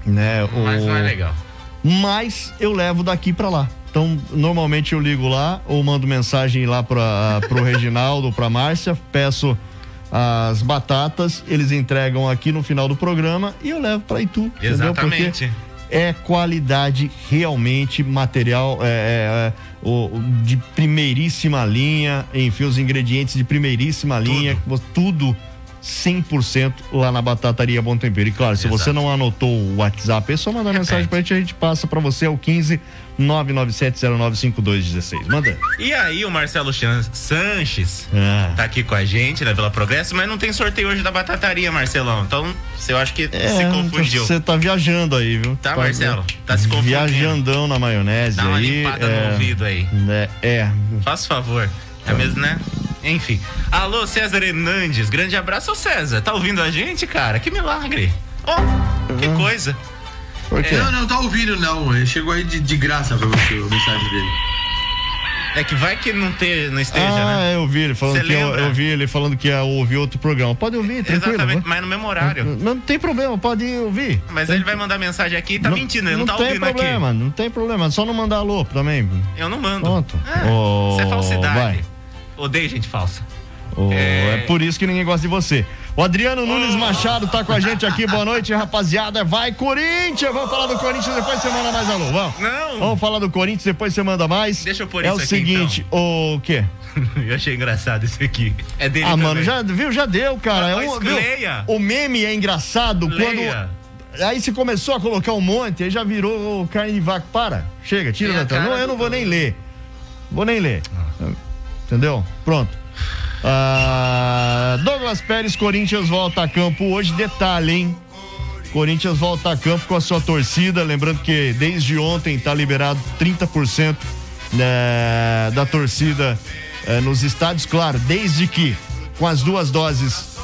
[SPEAKER 10] Né?
[SPEAKER 12] Mas
[SPEAKER 10] O-
[SPEAKER 12] não é legal.
[SPEAKER 10] mas eu levo daqui pra lá. Então, normalmente eu ligo lá ou mando mensagem lá para pro Reginaldo, pra Márcia, peço as batatas, eles entregam aqui no final do programa e eu levo pra Itu.
[SPEAKER 12] Exatamente.
[SPEAKER 10] é qualidade realmente material é, é, é, o, de primeiríssima linha, enfim, os ingredientes de primeiríssima linha, tudo 100% lá na Batataria Bom Tempero. E claro, se você não anotou o WhatsApp, é só mandar mensagem pra gente, a gente passa pra você, é o 15 997095216. Manda.
[SPEAKER 12] E aí, o Marcelo Sanches
[SPEAKER 10] Ah.
[SPEAKER 12] tá aqui com a gente na Vila Progresso, mas não tem sorteio hoje da batataria, Marcelão. Então, eu acho que se confundiu.
[SPEAKER 10] Você tá viajando aí, viu?
[SPEAKER 12] Tá, Marcelo? Tá se confundindo.
[SPEAKER 10] Viajandão na maionese
[SPEAKER 12] Dá uma
[SPEAKER 10] aí.
[SPEAKER 12] limpada
[SPEAKER 10] é,
[SPEAKER 12] no ouvido aí.
[SPEAKER 10] né, é.
[SPEAKER 12] Faz favor. É mesmo, né? Enfim. Alô, César Hernandes. Grande abraço, Ô, César. Tá ouvindo a gente, cara? Que milagre. Ó, que coisa.
[SPEAKER 10] Por
[SPEAKER 12] quê?
[SPEAKER 11] Não, não tá ouvindo, não. Ele chegou aí de, de graça pra você, a mensagem dele.
[SPEAKER 12] É que vai que não, ter, não esteja,
[SPEAKER 10] ah,
[SPEAKER 12] né?
[SPEAKER 10] eu vi ele falando
[SPEAKER 12] Cê
[SPEAKER 10] que eu, eu vi ele falando que ia ouvir outro programa. Pode ouvir, tranquilo.
[SPEAKER 12] Exatamente,
[SPEAKER 10] vai.
[SPEAKER 12] mas no mesmo horário.
[SPEAKER 10] Não, não tem problema, pode ouvir.
[SPEAKER 12] Mas ele vai mandar mensagem aqui e tá mentindo, ele não, tá
[SPEAKER 10] tem
[SPEAKER 12] ouvindo
[SPEAKER 10] problema, não tem problema. Só não mandar alô também.
[SPEAKER 12] aqui. Eu não mando.
[SPEAKER 10] Pronto.
[SPEAKER 12] É,
[SPEAKER 10] Ô,
[SPEAKER 12] Isso é falsidade.
[SPEAKER 10] vai.
[SPEAKER 12] Odeio gente falsa.
[SPEAKER 10] Ô, é... por isso que ninguém gosta de você. O Adriano Nunes Machado tá com a gente aqui. Boa noite, rapaziada. Vai, Corinthians! Vamos falar do Corinthians, depois você manda mais alô. Vamos.
[SPEAKER 12] Não.
[SPEAKER 10] Vamos falar do Corinthians, depois você manda mais.
[SPEAKER 12] Deixa eu pôr
[SPEAKER 10] É
[SPEAKER 12] isso
[SPEAKER 10] o
[SPEAKER 12] aqui,
[SPEAKER 10] seguinte, o quê?
[SPEAKER 12] Eu achei engraçado isso aqui. É dele
[SPEAKER 10] Ah,
[SPEAKER 12] também.
[SPEAKER 10] mano, já viu? Já deu, cara. É um-
[SPEAKER 12] leia.
[SPEAKER 10] O meme é engraçado
[SPEAKER 12] Leia.
[SPEAKER 10] quando. Aí você começou a colocar um monte, aí já virou carne de vaca. Para, chega, tira da tela. Não, eu não vou nem ler. Vou nem ler. Entendeu? Pronto. Ah, Douglas Pérez, Corinthians volta a campo hoje. Detalhe, hein? Corinthians volta a campo com a sua torcida. Lembrando que desde ontem está liberado 30% né, da torcida eh, nos estádios. Claro, desde que com as duas doses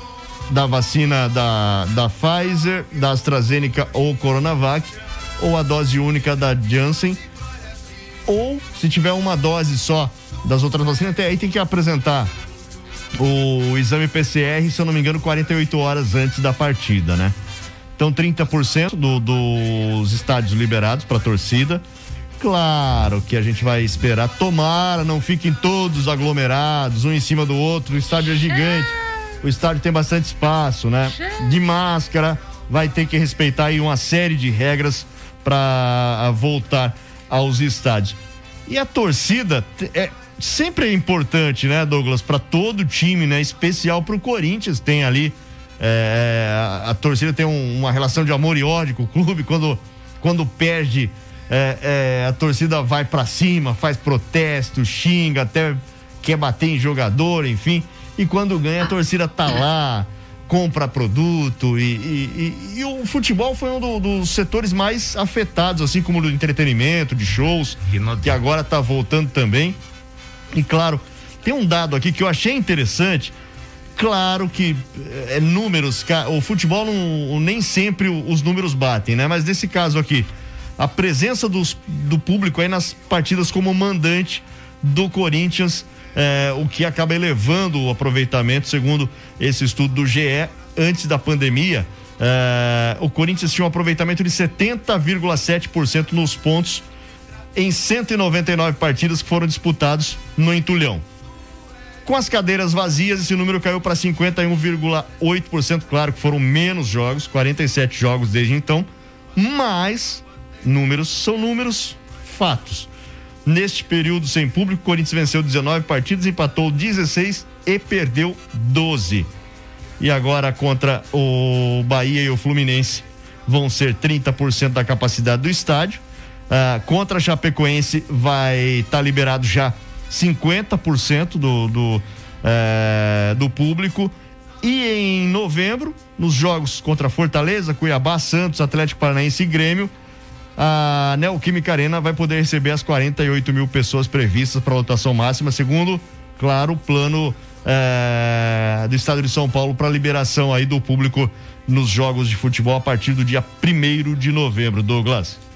[SPEAKER 10] da vacina da, da Pfizer, da AstraZeneca ou Coronavac, ou a dose única da Janssen, ou se tiver uma dose só das outras vacinas, até aí tem que apresentar o exame PCR, se eu não me engano, 48 horas antes da partida, né? Então 30% do, dos estádios liberados para torcida. Claro que a gente vai esperar. Tomara, não fiquem todos aglomerados, um em cima do outro. O estádio é gigante. O estádio tem bastante espaço, né? De máscara. Vai ter que respeitar aí uma série de regras para voltar aos estádios. E a torcida é sempre é importante, né, Douglas, para todo time, né? Especial para o Corinthians tem ali é, a, a torcida tem um- uma relação de amor e ódio com o clube. Quando, quando perde, é, é, a torcida vai pra cima, faz protesto, xinga, até quer bater em jogador, enfim. E quando ganha, a torcida tá lá, compra produto. E, e- e- e o futebol foi um do- dos setores mais afetados, assim como do entretenimento, de shows, que agora tá voltando também. E claro, tem um dado aqui que eu achei interessante. Claro que é números, o futebol não, nem sempre os números batem, né? Mas nesse caso aqui, a presença dos- do público aí nas partidas como mandante do Corinthians, é, o que acaba elevando o aproveitamento, segundo esse estudo do GE, antes da pandemia. é, o Corinthians tinha um aproveitamento de 70,7% nos pontos em 199 partidas que foram disputados no Entulhão. Com as cadeiras vazias, esse número caiu para 51,8%. Claro que foram menos jogos, 47 jogos desde então, mas números são números, fatos. Neste período sem público, o Corinthians venceu 19 partidas, empatou 16 e perdeu 12. E agora contra o Bahia e o Fluminense vão ser 30% da capacidade do estádio. Ah, contra a Chapecoense vai estar liberado já 50% do, do, eh, do público. E em novembro, nos jogos contra Fortaleza, Cuiabá, Santos, Atlético Paranaense e Grêmio, a Neoquímica Arena vai poder receber as 48 mil pessoas previstas para a lotação máxima, segundo, claro, o plano eh, do estado de São Paulo para liberação aí do público nos jogos de futebol a partir do dia 1 de novembro. Douglas.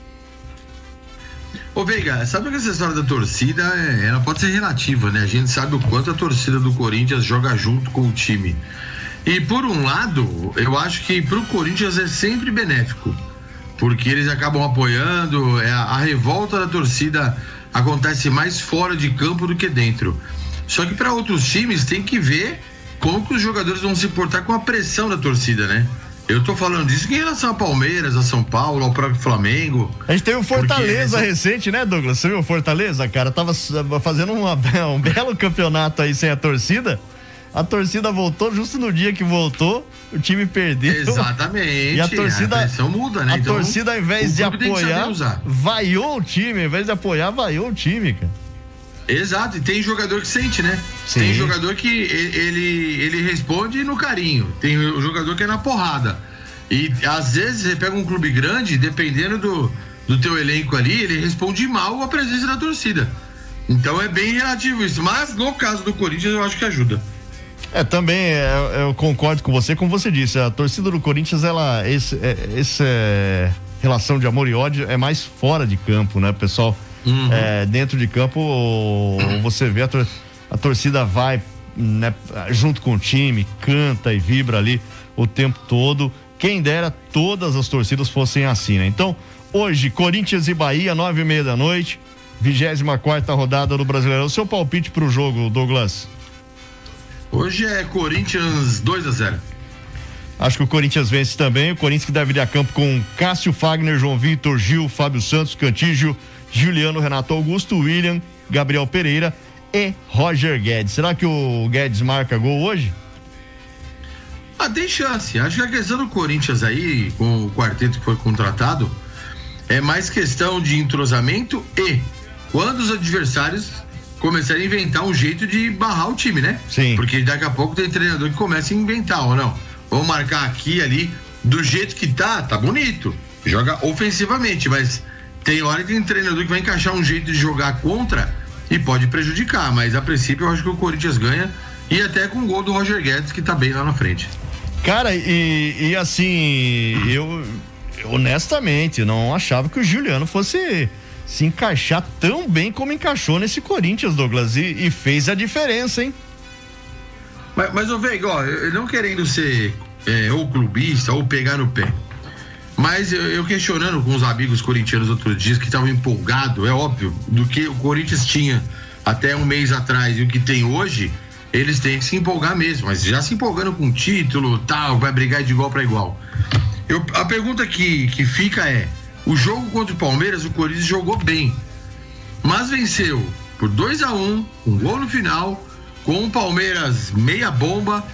[SPEAKER 11] Ô Veiga, sabe que essa história da torcida, é, ela pode ser relativa, né? A gente sabe o quanto a torcida do Corinthians joga junto com o time. E por um lado, eu acho que pro Corinthians é sempre benéfico, porque eles acabam apoiando, é, a revolta da torcida acontece mais fora de campo do que dentro. Só que para outros times tem que ver como que os jogadores vão se portar com a pressão da torcida, né? Eu tô falando disso em relação a Palmeiras, a São Paulo, ao próprio Flamengo.
[SPEAKER 10] A gente teve o Fortaleza
[SPEAKER 11] Porque-
[SPEAKER 10] recente, né, Douglas? Você viu o Fortaleza, cara? Tava s- fazendo uma- um belo campeonato aí sem a torcida. A torcida voltou justo no dia que voltou, o time perdeu.
[SPEAKER 11] Exatamente.
[SPEAKER 10] E a torcida.
[SPEAKER 11] A muda, né?
[SPEAKER 10] A
[SPEAKER 11] Então,
[SPEAKER 10] torcida, ao invés de apoiar, vaiou o time. Ao invés de apoiar, vaiou o time, cara.
[SPEAKER 11] Exato, e tem jogador que sente, né?
[SPEAKER 10] Sim.
[SPEAKER 11] Tem jogador que ele, ele responde no carinho, tem o jogador que é na porrada. E às vezes você pega um clube grande, dependendo do, do teu elenco ali, ele responde mal a presença da torcida. Então é bem relativo isso. Mas no caso do Corinthians, eu acho que ajuda.
[SPEAKER 10] É, também é, eu concordo com você, como você disse, a torcida do Corinthians, ela, esse, é, esse é, relação de amor e ódio é mais fora de campo, né, pessoal? É, dentro de campo, o- você vê a, tor- a torcida vai né, junto com o time, canta e vibra ali o tempo todo. Quem dera todas as torcidas fossem assim, né? Então, hoje, Corinthians e Bahia, nove e meia da noite, 24 quarta rodada do Brasileirão. O seu palpite pro jogo, Douglas?
[SPEAKER 11] Hoje é Corinthians 2 a 0
[SPEAKER 10] Acho que o Corinthians vence também. O Corinthians que deve ir a campo com Cássio Fagner, João Vitor, Gil, Fábio Santos, Cantígio, Juliano, Renato Augusto, William, Gabriel Pereira e Roger Guedes. Será que o Guedes marca gol hoje?
[SPEAKER 11] Ah, tem chance. Acho que a questão do Corinthians aí, com o quarteto que foi contratado, é mais questão de entrosamento e quando os adversários começarem a inventar um jeito de barrar o time, né?
[SPEAKER 10] Sim.
[SPEAKER 11] Porque daqui a pouco tem treinador que começa a inventar, ou não? Vamos marcar aqui ali, do jeito que tá, tá bonito. Joga ofensivamente, mas tem hora que tem treinador que vai encaixar um jeito de jogar contra e pode prejudicar. Mas a princípio eu acho que o Corinthians ganha e até com o gol do Roger Guedes, que tá bem lá na frente.
[SPEAKER 10] Cara, e, e assim, eu honestamente não achava que o Juliano fosse se encaixar tão bem como encaixou nesse Corinthians, Douglas, e, e fez a diferença, hein?
[SPEAKER 11] Mas, mas ô Veiga, ó, não querendo ser é, ou clubista ou pegar no pé. Mas eu, eu questionando com os amigos corintianos outros dias que estavam empolgados, é óbvio, do que o Corinthians tinha até um mês atrás e o que tem hoje, eles têm que se empolgar mesmo. Mas já se empolgando com título, tal, vai brigar de igual para igual. Eu- a pergunta que, que fica é: o jogo contra o Palmeiras, o Corinthians jogou bem, mas venceu por 2 a 1 um, um gol no final, com o Palmeiras meia bomba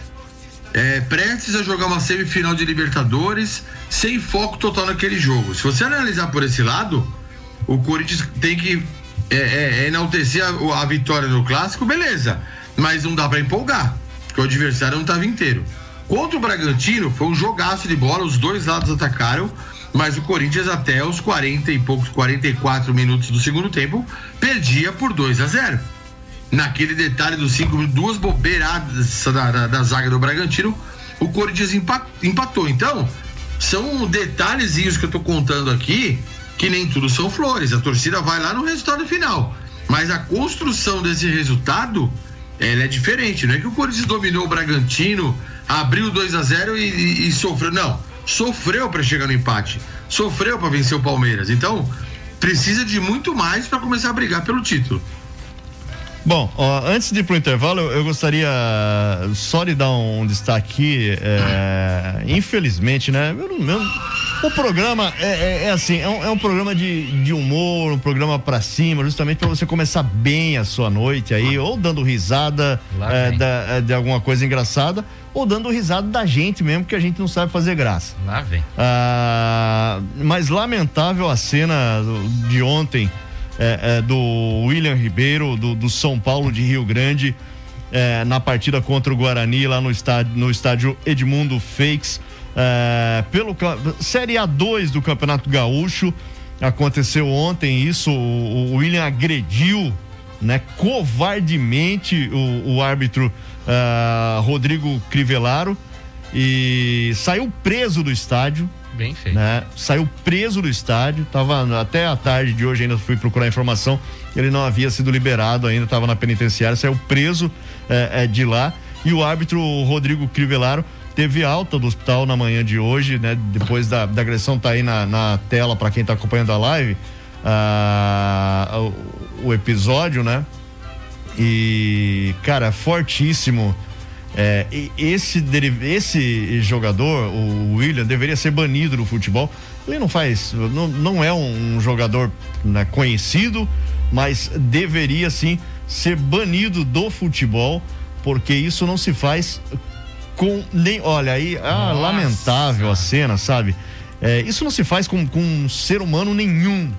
[SPEAKER 11] é, prestes a jogar uma semifinal de Libertadores, sem foco total naquele jogo. Se você analisar por esse lado, o Corinthians tem que é, é, enaltecer a, a vitória no clássico, beleza. Mas não dá pra empolgar, porque o adversário não estava inteiro. Contra o Bragantino, foi um jogaço de bola, os dois lados atacaram, mas o Corinthians até os 40 e poucos, 44 minutos do segundo tempo, perdia por 2 a 0 Naquele detalhe dos cinco duas bobeiradas da, da, da zaga do Bragantino, o Corinthians empa- empatou. Então, são detalhezinhos que eu tô contando aqui, que nem tudo são flores. A torcida vai lá no resultado final. Mas a construção desse resultado, ela é diferente. Não é que o Corinthians dominou o Bragantino, abriu 2 a 0 e, e- e sofreu. Não. Sofreu para chegar no empate. Sofreu para vencer o Palmeiras. Então, precisa de muito mais para começar a brigar pelo título.
[SPEAKER 10] Bom, ó, antes de ir pro intervalo, eu, eu gostaria só de dar um destaque aqui. é, infelizmente, né? eu não- eu- o programa é, é- é assim, é um, é um programa de, de humor, um programa pra cima, justamente pra você começar bem a sua noite aí, ou dando risada é, da- é, de alguma coisa engraçada, ou dando risada da gente mesmo, que a gente não sabe fazer graça.
[SPEAKER 12] Lá vem.
[SPEAKER 10] Ah, mas lamentável a cena de ontem é, é, do William Ribeiro, do, do São Paulo de Rio Grande, é, na partida contra o Guarani, lá no estádio, no estádio Edmundo Fakes. é, pelo Série A2 do Campeonato Gaúcho. Aconteceu ontem isso, o, o William agrediu né, covardemente o, o árbitro ah, Rodrigo Crivellaro e saiu preso do estádio.
[SPEAKER 12] Bem feito.
[SPEAKER 10] Né? Saiu preso do estádio, tava até a tarde de hoje ainda fui procurar informação, ele não havia sido liberado ainda, estava na penitenciária, saiu preso eh, eh, de lá e o árbitro Rodrigo Crivellaro teve alta do hospital na manhã de hoje, né? Depois da, da agressão tá aí na, na tela para quem tá acompanhando a live, ah, o, o episódio, né? E, cara, fortíssimo. É, esse, esse jogador, o William, deveria ser banido do futebol. Ele não faz, não, não é um, jogador né, conhecido, mas deveria sim ser banido do futebol, porque isso não se faz com nem. Olha aí, ah, lamentável a cena, sabe? É, isso não se faz com, com um ser humano nenhum,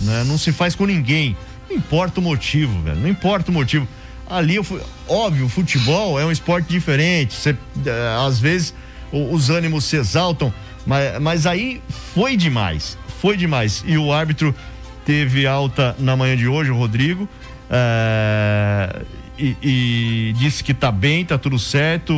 [SPEAKER 10] né? Não se faz com ninguém. Não importa o motivo, velho. Não importa o motivo. Ali, eu fui- óbvio, o futebol é um esporte diferente. Você, eh, às vezes os ânimos se exaltam, mas, mas aí foi demais. Foi demais. E o árbitro teve alta na manhã de hoje, o Rodrigo. eh, e, e disse que tá bem, tá tudo certo,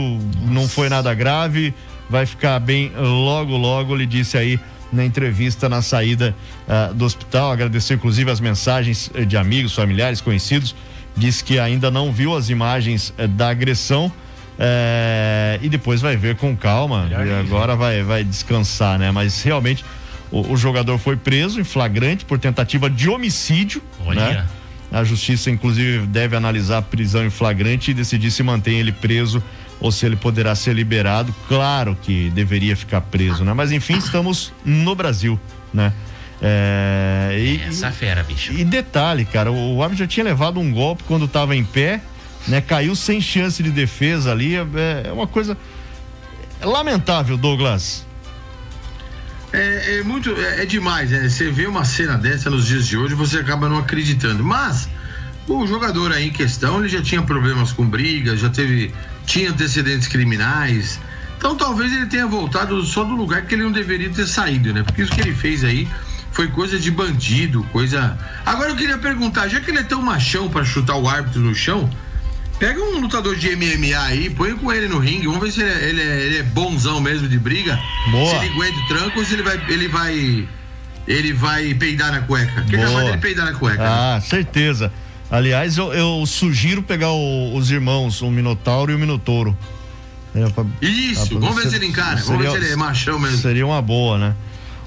[SPEAKER 10] não foi nada grave, vai ficar bem logo, logo. Ele disse aí na entrevista na saída ah, do hospital. Agradeceu inclusive as mensagens eh, de amigos, familiares, conhecidos. Disse que ainda não viu as imagens eh, da agressão. eh, e depois vai ver com calma. E agora vai, vai descansar, né? Mas realmente o, o jogador foi preso em flagrante por tentativa de homicídio.
[SPEAKER 12] Olha.
[SPEAKER 10] Né? A justiça, inclusive, deve analisar a prisão em flagrante e decidir se mantém ele preso ou se ele poderá ser liberado. Claro que deveria ficar preso, né? Mas enfim, estamos no Brasil, né? É, e,
[SPEAKER 12] Essa fera, bicho.
[SPEAKER 10] e detalhe, cara, o, o árbitro já tinha levado um golpe quando estava em pé, né? Caiu sem chance de defesa ali. É, é uma coisa lamentável, Douglas.
[SPEAKER 11] É, é muito, é, é demais, né? Você vê uma cena dessa nos dias de hoje, você acaba não acreditando. Mas o jogador aí em questão, ele já tinha problemas com brigas, já teve, tinha antecedentes criminais. Então talvez ele tenha voltado só do lugar que ele não deveria ter saído, né? Porque isso que ele fez aí foi coisa de bandido, coisa. Agora eu queria perguntar, já que ele é tão machão pra chutar o árbitro no chão, Pega um lutador de MMA aí, põe com ele no ringue, vamos ver se ele é, ele é- ele é bonzão mesmo de briga.
[SPEAKER 10] Boa.
[SPEAKER 11] Se ele aguenta o tranco ou se ele vai. Ele vai. Ele vai peidar na cueca. Que
[SPEAKER 10] Boa.
[SPEAKER 11] dele peidar na cueca. né?
[SPEAKER 10] Ah, certeza. Aliás, eu, eu sugiro pegar o- os irmãos, o Minotauro e o Minotouro. É, pra-
[SPEAKER 11] Isso,
[SPEAKER 10] pra-
[SPEAKER 11] vamos ver se ele encara, vamos ver se ele é machão mesmo.
[SPEAKER 10] Seria uma boa, né?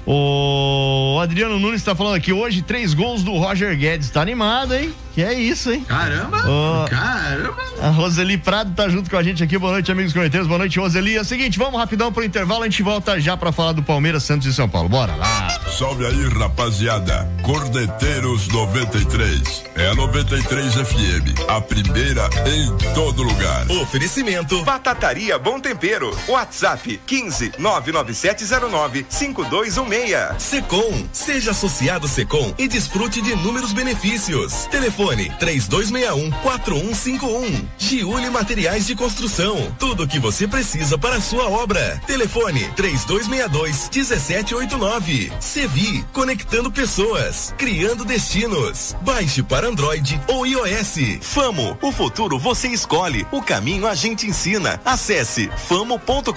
[SPEAKER 10] O Adriano Nunes está falando aqui hoje, três gols do Roger Guedes. Tá animado, hein? Que é isso, hein?
[SPEAKER 11] Caramba!
[SPEAKER 10] Ô,
[SPEAKER 11] Caramba!
[SPEAKER 10] A Roseli Prado tá junto com a gente aqui. Boa noite, amigos correteiros. Boa noite, Roseli. É o seguinte, vamos rapidão pro intervalo. A gente volta já pra falar do Palmeiras, Santos e São Paulo. Bora lá.
[SPEAKER 13] Salve aí, rapaziada. Cordeteiros 93. É a 93 FM. A primeira em todo lugar.
[SPEAKER 2] Oferecimento. Batataria Bom Tempero. WhatsApp 15 99709 5216.
[SPEAKER 1] Secom, seja associado Secom e desfrute de inúmeros benefícios. Telefone 3261 4151. Giuli Materiais de Construção. Tudo o que você precisa para a sua obra. Telefone 3262 1789. Sevi, conectando pessoas, criando destinos. Baixe para Android ou iOS.
[SPEAKER 2] Famo, o futuro você escolhe, o caminho a gente ensina. Acesse famo.com.br.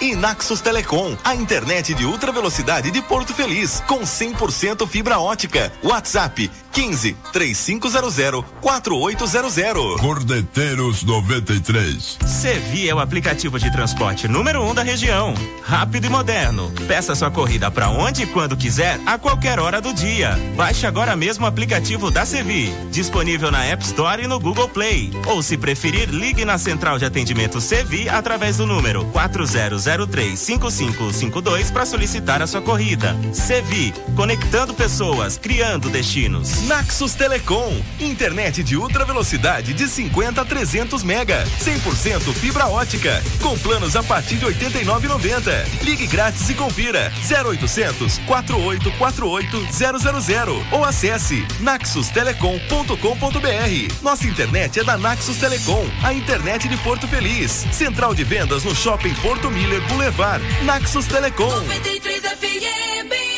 [SPEAKER 2] E Naxos Telecom, a internet de ultra velocidade de Porto Feliz, com 100% fibra ótica. WhatsApp 15 3500 4800.
[SPEAKER 13] Cordeteiros 93.
[SPEAKER 7] Sevi é o aplicativo de transporte número um da região. Rápido e moderno. Peça sua corrida para onde e quando quiser, a qualquer hora do dia. Baixe agora mesmo o aplicativo da Sevi. Disponível na App Store e no Google Play. Ou se preferir, ligue na central de atendimento Sevi através do número 40035552 para solicitar a sua corrida. Sevi, conectando pessoas, criando destinos.
[SPEAKER 2] Naxos Telecom, internet de ultra velocidade de 50 a 300 mega, 100% fibra ótica, com planos a partir de 89,90. Ligue grátis e confira 0800 4848 000 ou acesse naxustelecom.com.br. Nossa internet é da Naxos Telecom, a internet de Porto Feliz. Central de vendas no Shopping Porto Miller Boulevard. Naxos Telecom.
[SPEAKER 19] 93 FM.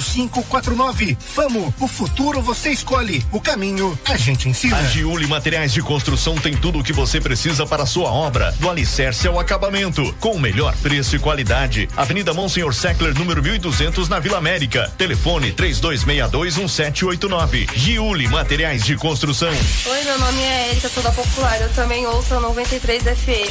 [SPEAKER 9] 4549. Famo, o futuro você escolhe, o caminho a gente ensina.
[SPEAKER 4] A Giuli Materiais de Construção tem tudo o que você precisa para a sua obra, do alicerce ao acabamento, com o melhor preço e qualidade. Avenida Monsenhor Seckler, número 1200, na Vila América. Telefone 32621789. Giuli Materiais de Construção.
[SPEAKER 20] Oi, meu nome é Erika, sou da Popular. Eu também ouço a 93 FM.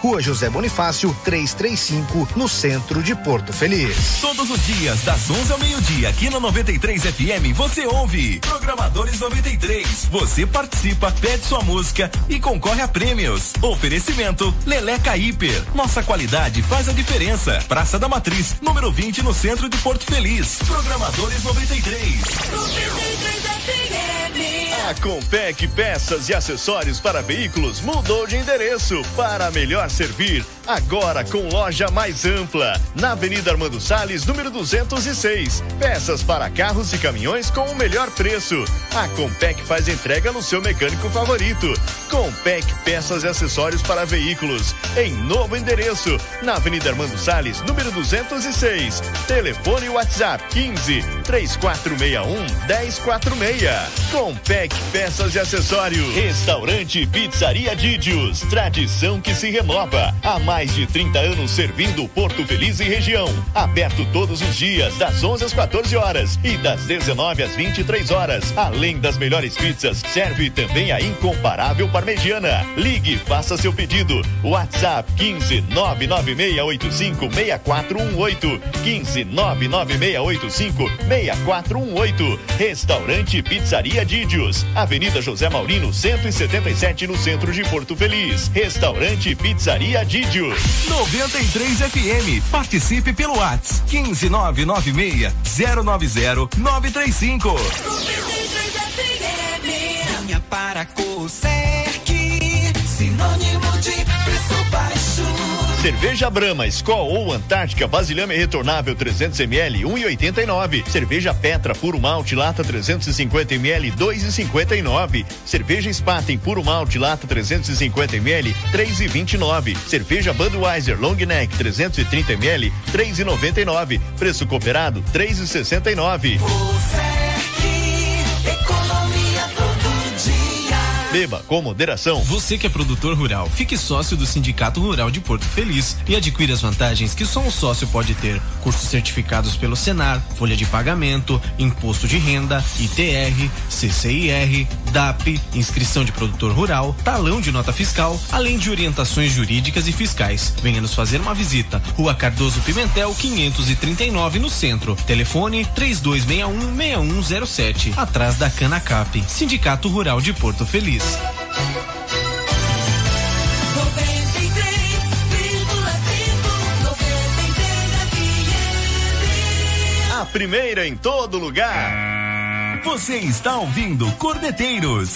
[SPEAKER 8] Rua José Bonifácio, 335, no centro de Porto Feliz.
[SPEAKER 18] Todos os dias, das 11 ao meio-dia, aqui na 93 FM, você ouve Programadores 93. Você participa, pede sua música e concorre a prêmios. Oferecimento Leleca Hiper. Nossa qualidade faz a diferença. Praça da Matriz, número 20, no centro de Porto Feliz. Programadores 93.
[SPEAKER 3] A Compec Peças e Acessórios para Veículos mudou de endereço para melhor servir. Agora com loja mais ampla, na Avenida Armando Salles, número 206. Peças para carros e caminhões com o melhor preço. A Compec faz entrega no seu mecânico favorito. Compec Peças e Acessórios para Veículos, em novo endereço, na Avenida Armando Salles, número 206. Telefone WhatsApp 15 3461 1046. Compec Peças e Acessórios. Restaurante Pizzaria Didios. Tradição que se renova. Há mais de 30 anos servindo Porto Feliz e região. Aberto todos os dias, das 11 às 14 horas e das 19 às 23 horas. Além das melhores pizzas, serve também a incomparável Parmegiana. Ligue, faça seu pedido. WhatsApp 15 99685 6418. 15 99685 6418. Restaurante Pizzaria Dídios. Avenida José Maurino, 177 no centro de Porto Feliz. Restaurante Pizzaria Dídios.
[SPEAKER 18] 93 FM. Participe pelo WhatsApp 15996 090 935.
[SPEAKER 19] Venha para Coserc, sinônimo de preço baixo.
[SPEAKER 3] Cerveja Brahma, Skol ou Antártica Vasilhame Retornável 300 ml 1,89. Cerveja Petra Puro Malte Lata 350 ml 2,59. Cerveja Spaten Puro Malte Lata 350 ml 3,29. Cerveja Budweiser Long Neck 330 ml 3,99. Preço cooperado 3,69. Beba com moderação.
[SPEAKER 21] Você que é produtor rural, fique sócio do Sindicato Rural de Porto Feliz e adquira as vantagens que só um sócio pode ter. Cursos certificados pelo Senar, folha de pagamento, imposto de renda, ITR, CCIR, DAP, inscrição de produtor rural, talão de nota fiscal, além de orientações jurídicas e fiscais. Venha nos fazer uma visita. Rua Cardoso Pimentel, 539 no centro. Telefone 3261-6107, atrás da Canacap. Sindicato Rural de Porto Feliz.
[SPEAKER 3] A primeira em todo lugar.
[SPEAKER 18] Você está ouvindo Cordeteiros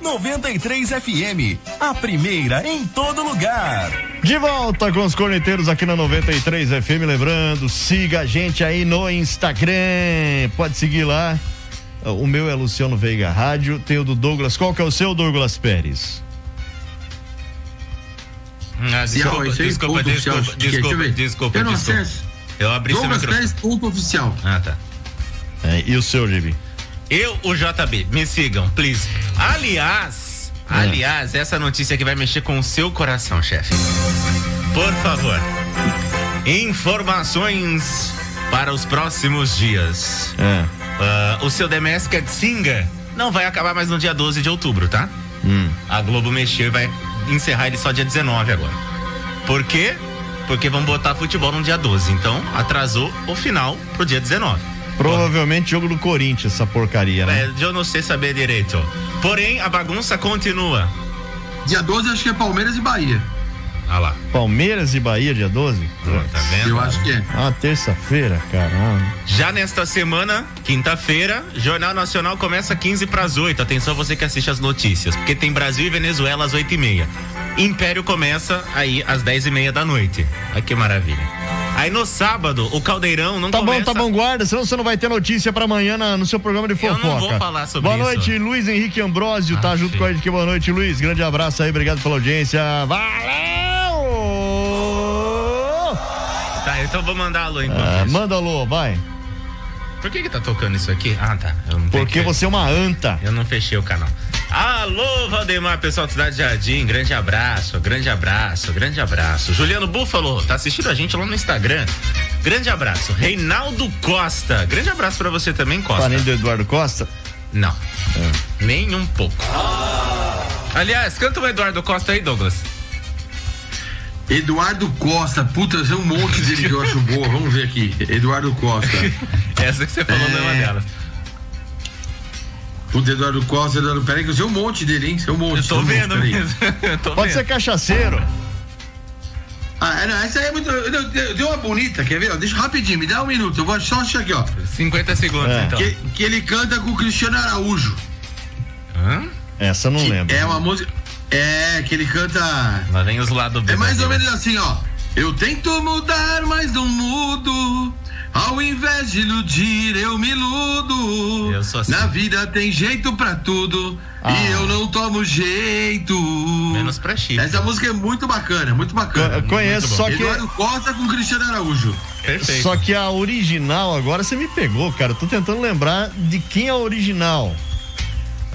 [SPEAKER 18] 93 FM, a primeira em todo lugar.
[SPEAKER 10] De volta com os corneteiros aqui na 93 FM. Lembrando, siga a gente aí no Instagram. Pode seguir lá. O meu é Luciano Veiga Rádio. Tem o do Douglas. Qual que é o seu, Douglas Pérez?
[SPEAKER 12] Ah, desculpa,
[SPEAKER 11] esse aí,
[SPEAKER 12] desculpa,
[SPEAKER 11] ponto
[SPEAKER 12] desculpa,
[SPEAKER 11] eu
[SPEAKER 12] desculpa,
[SPEAKER 11] ver.
[SPEAKER 12] desculpa,
[SPEAKER 11] Eu não
[SPEAKER 12] desculpa.
[SPEAKER 11] acesso.
[SPEAKER 12] Eu abri seu
[SPEAKER 11] Douglas
[SPEAKER 12] microfone.
[SPEAKER 11] Pérez, ponto oficial.
[SPEAKER 12] Ah, tá.
[SPEAKER 10] É, e o seu, Gibi?
[SPEAKER 12] Eu, o JB, me sigam, please. Aliás,
[SPEAKER 10] É.
[SPEAKER 12] aliás, essa notícia aqui vai mexer com o seu coração, chefe. Por favor. Informações para os próximos dias.
[SPEAKER 10] É.
[SPEAKER 12] Ah, o seu The Masked Singer não vai acabar mais no dia 12 de outubro, tá?
[SPEAKER 10] Hum.
[SPEAKER 12] A Globo mexeu e vai encerrar ele só dia 19 agora. Por quê? Porque vão botar futebol no dia 12. Então, atrasou o final pro dia 19.
[SPEAKER 10] Provavelmente jogo do Corinthians, essa porcaria, né?
[SPEAKER 12] É, eu não sei saber direito. Porém, a bagunça continua.
[SPEAKER 11] Dia 12 acho que é Palmeiras e Bahia.
[SPEAKER 12] Ah lá.
[SPEAKER 10] Palmeiras e Bahia, dia 12?
[SPEAKER 12] Tá vendo?
[SPEAKER 11] Eu acho que é.
[SPEAKER 10] Ah, terça-feira, caramba.
[SPEAKER 12] Já nesta semana, quinta-feira, Jornal Nacional começa 15 para as 8. Atenção você que assiste as notícias, porque tem Brasil e Venezuela às 8 e meia. Império começa aí às 10 e meia da noite. Olha que maravilha. Aí no sábado, o Caldeirão não
[SPEAKER 10] Tá
[SPEAKER 12] começa...
[SPEAKER 10] bom, tá bom, guarda, senão você não vai ter notícia pra amanhã na- no seu programa de
[SPEAKER 12] Eu
[SPEAKER 10] fofoca.
[SPEAKER 12] não vou falar sobre
[SPEAKER 10] Boa
[SPEAKER 12] isso.
[SPEAKER 10] noite, Luiz Henrique Ambrosio, tá junto com a gente aqui. Boa noite, Luiz. Grande abraço aí, obrigado pela audiência. Valeu!
[SPEAKER 12] Tá, então vou mandar alô enquanto
[SPEAKER 10] Ah, manda alô, vai.
[SPEAKER 12] Por que que tá tocando isso aqui? Ah, tá.
[SPEAKER 10] Porque
[SPEAKER 12] que-
[SPEAKER 10] você é uma anta.
[SPEAKER 12] Eu não fechei o canal. Alô, Valdemar, pessoal da Cidade Jardim, grande abraço, grande abraço, grande abraço. Juliano Búfalo, tá assistindo a gente lá no Instagram. Grande abraço. Reinaldo Costa, grande abraço pra você também, Costa.
[SPEAKER 10] Parente do Eduardo Costa?
[SPEAKER 12] Não, nem um pouco. Aliás, canta o Eduardo Costa aí, Douglas.
[SPEAKER 11] Eduardo Costa, puta, tem um monte dele que eu acho boa. Vamos ver aqui. Eduardo Costa.
[SPEAKER 12] Essa que você falou não é uma delas.
[SPEAKER 11] Puta, Eduardo Costa, Eduardo. Peraí, que eu sei um monte dele, hein? Sei um monte.
[SPEAKER 12] Eu tô
[SPEAKER 11] um monte,
[SPEAKER 12] vendo
[SPEAKER 11] peraí.
[SPEAKER 12] mesmo. Eu tô
[SPEAKER 10] Pode
[SPEAKER 12] vendo.
[SPEAKER 10] ser cachaceiro.
[SPEAKER 11] Ah, é, não, essa aí é muito. eu- eu- eu- Tem uma bonita, quer ver? Deixa rapidinho, me dá um minuto. Eu vou só achar aqui, ó.
[SPEAKER 12] 50 segundos,
[SPEAKER 10] É.
[SPEAKER 12] então.
[SPEAKER 11] Que, que ele canta com o Cristiano Araújo.
[SPEAKER 12] Hã?
[SPEAKER 10] Essa eu não lembro.
[SPEAKER 11] É uma música. É, que ele canta.
[SPEAKER 12] Lá vem os lados
[SPEAKER 11] É mais ou menos assim, ó. Eu tento mudar, mas não mudo. Ao invés de iludir, eu me iludo.
[SPEAKER 12] Eu sou assim.
[SPEAKER 11] Na vida tem jeito pra tudo.
[SPEAKER 10] Ah.
[SPEAKER 11] E eu não tomo jeito.
[SPEAKER 12] Menos pra chifre.
[SPEAKER 11] Essa música é muito bacana, muito bacana.
[SPEAKER 10] Co- conheço,
[SPEAKER 11] Muito
[SPEAKER 10] só que-
[SPEAKER 11] Eduardo Costa com Cristiano Araújo.
[SPEAKER 12] Perfeito.
[SPEAKER 10] Só que a original, agora você me pegou, cara. Eu tô tentando lembrar de quem é a original.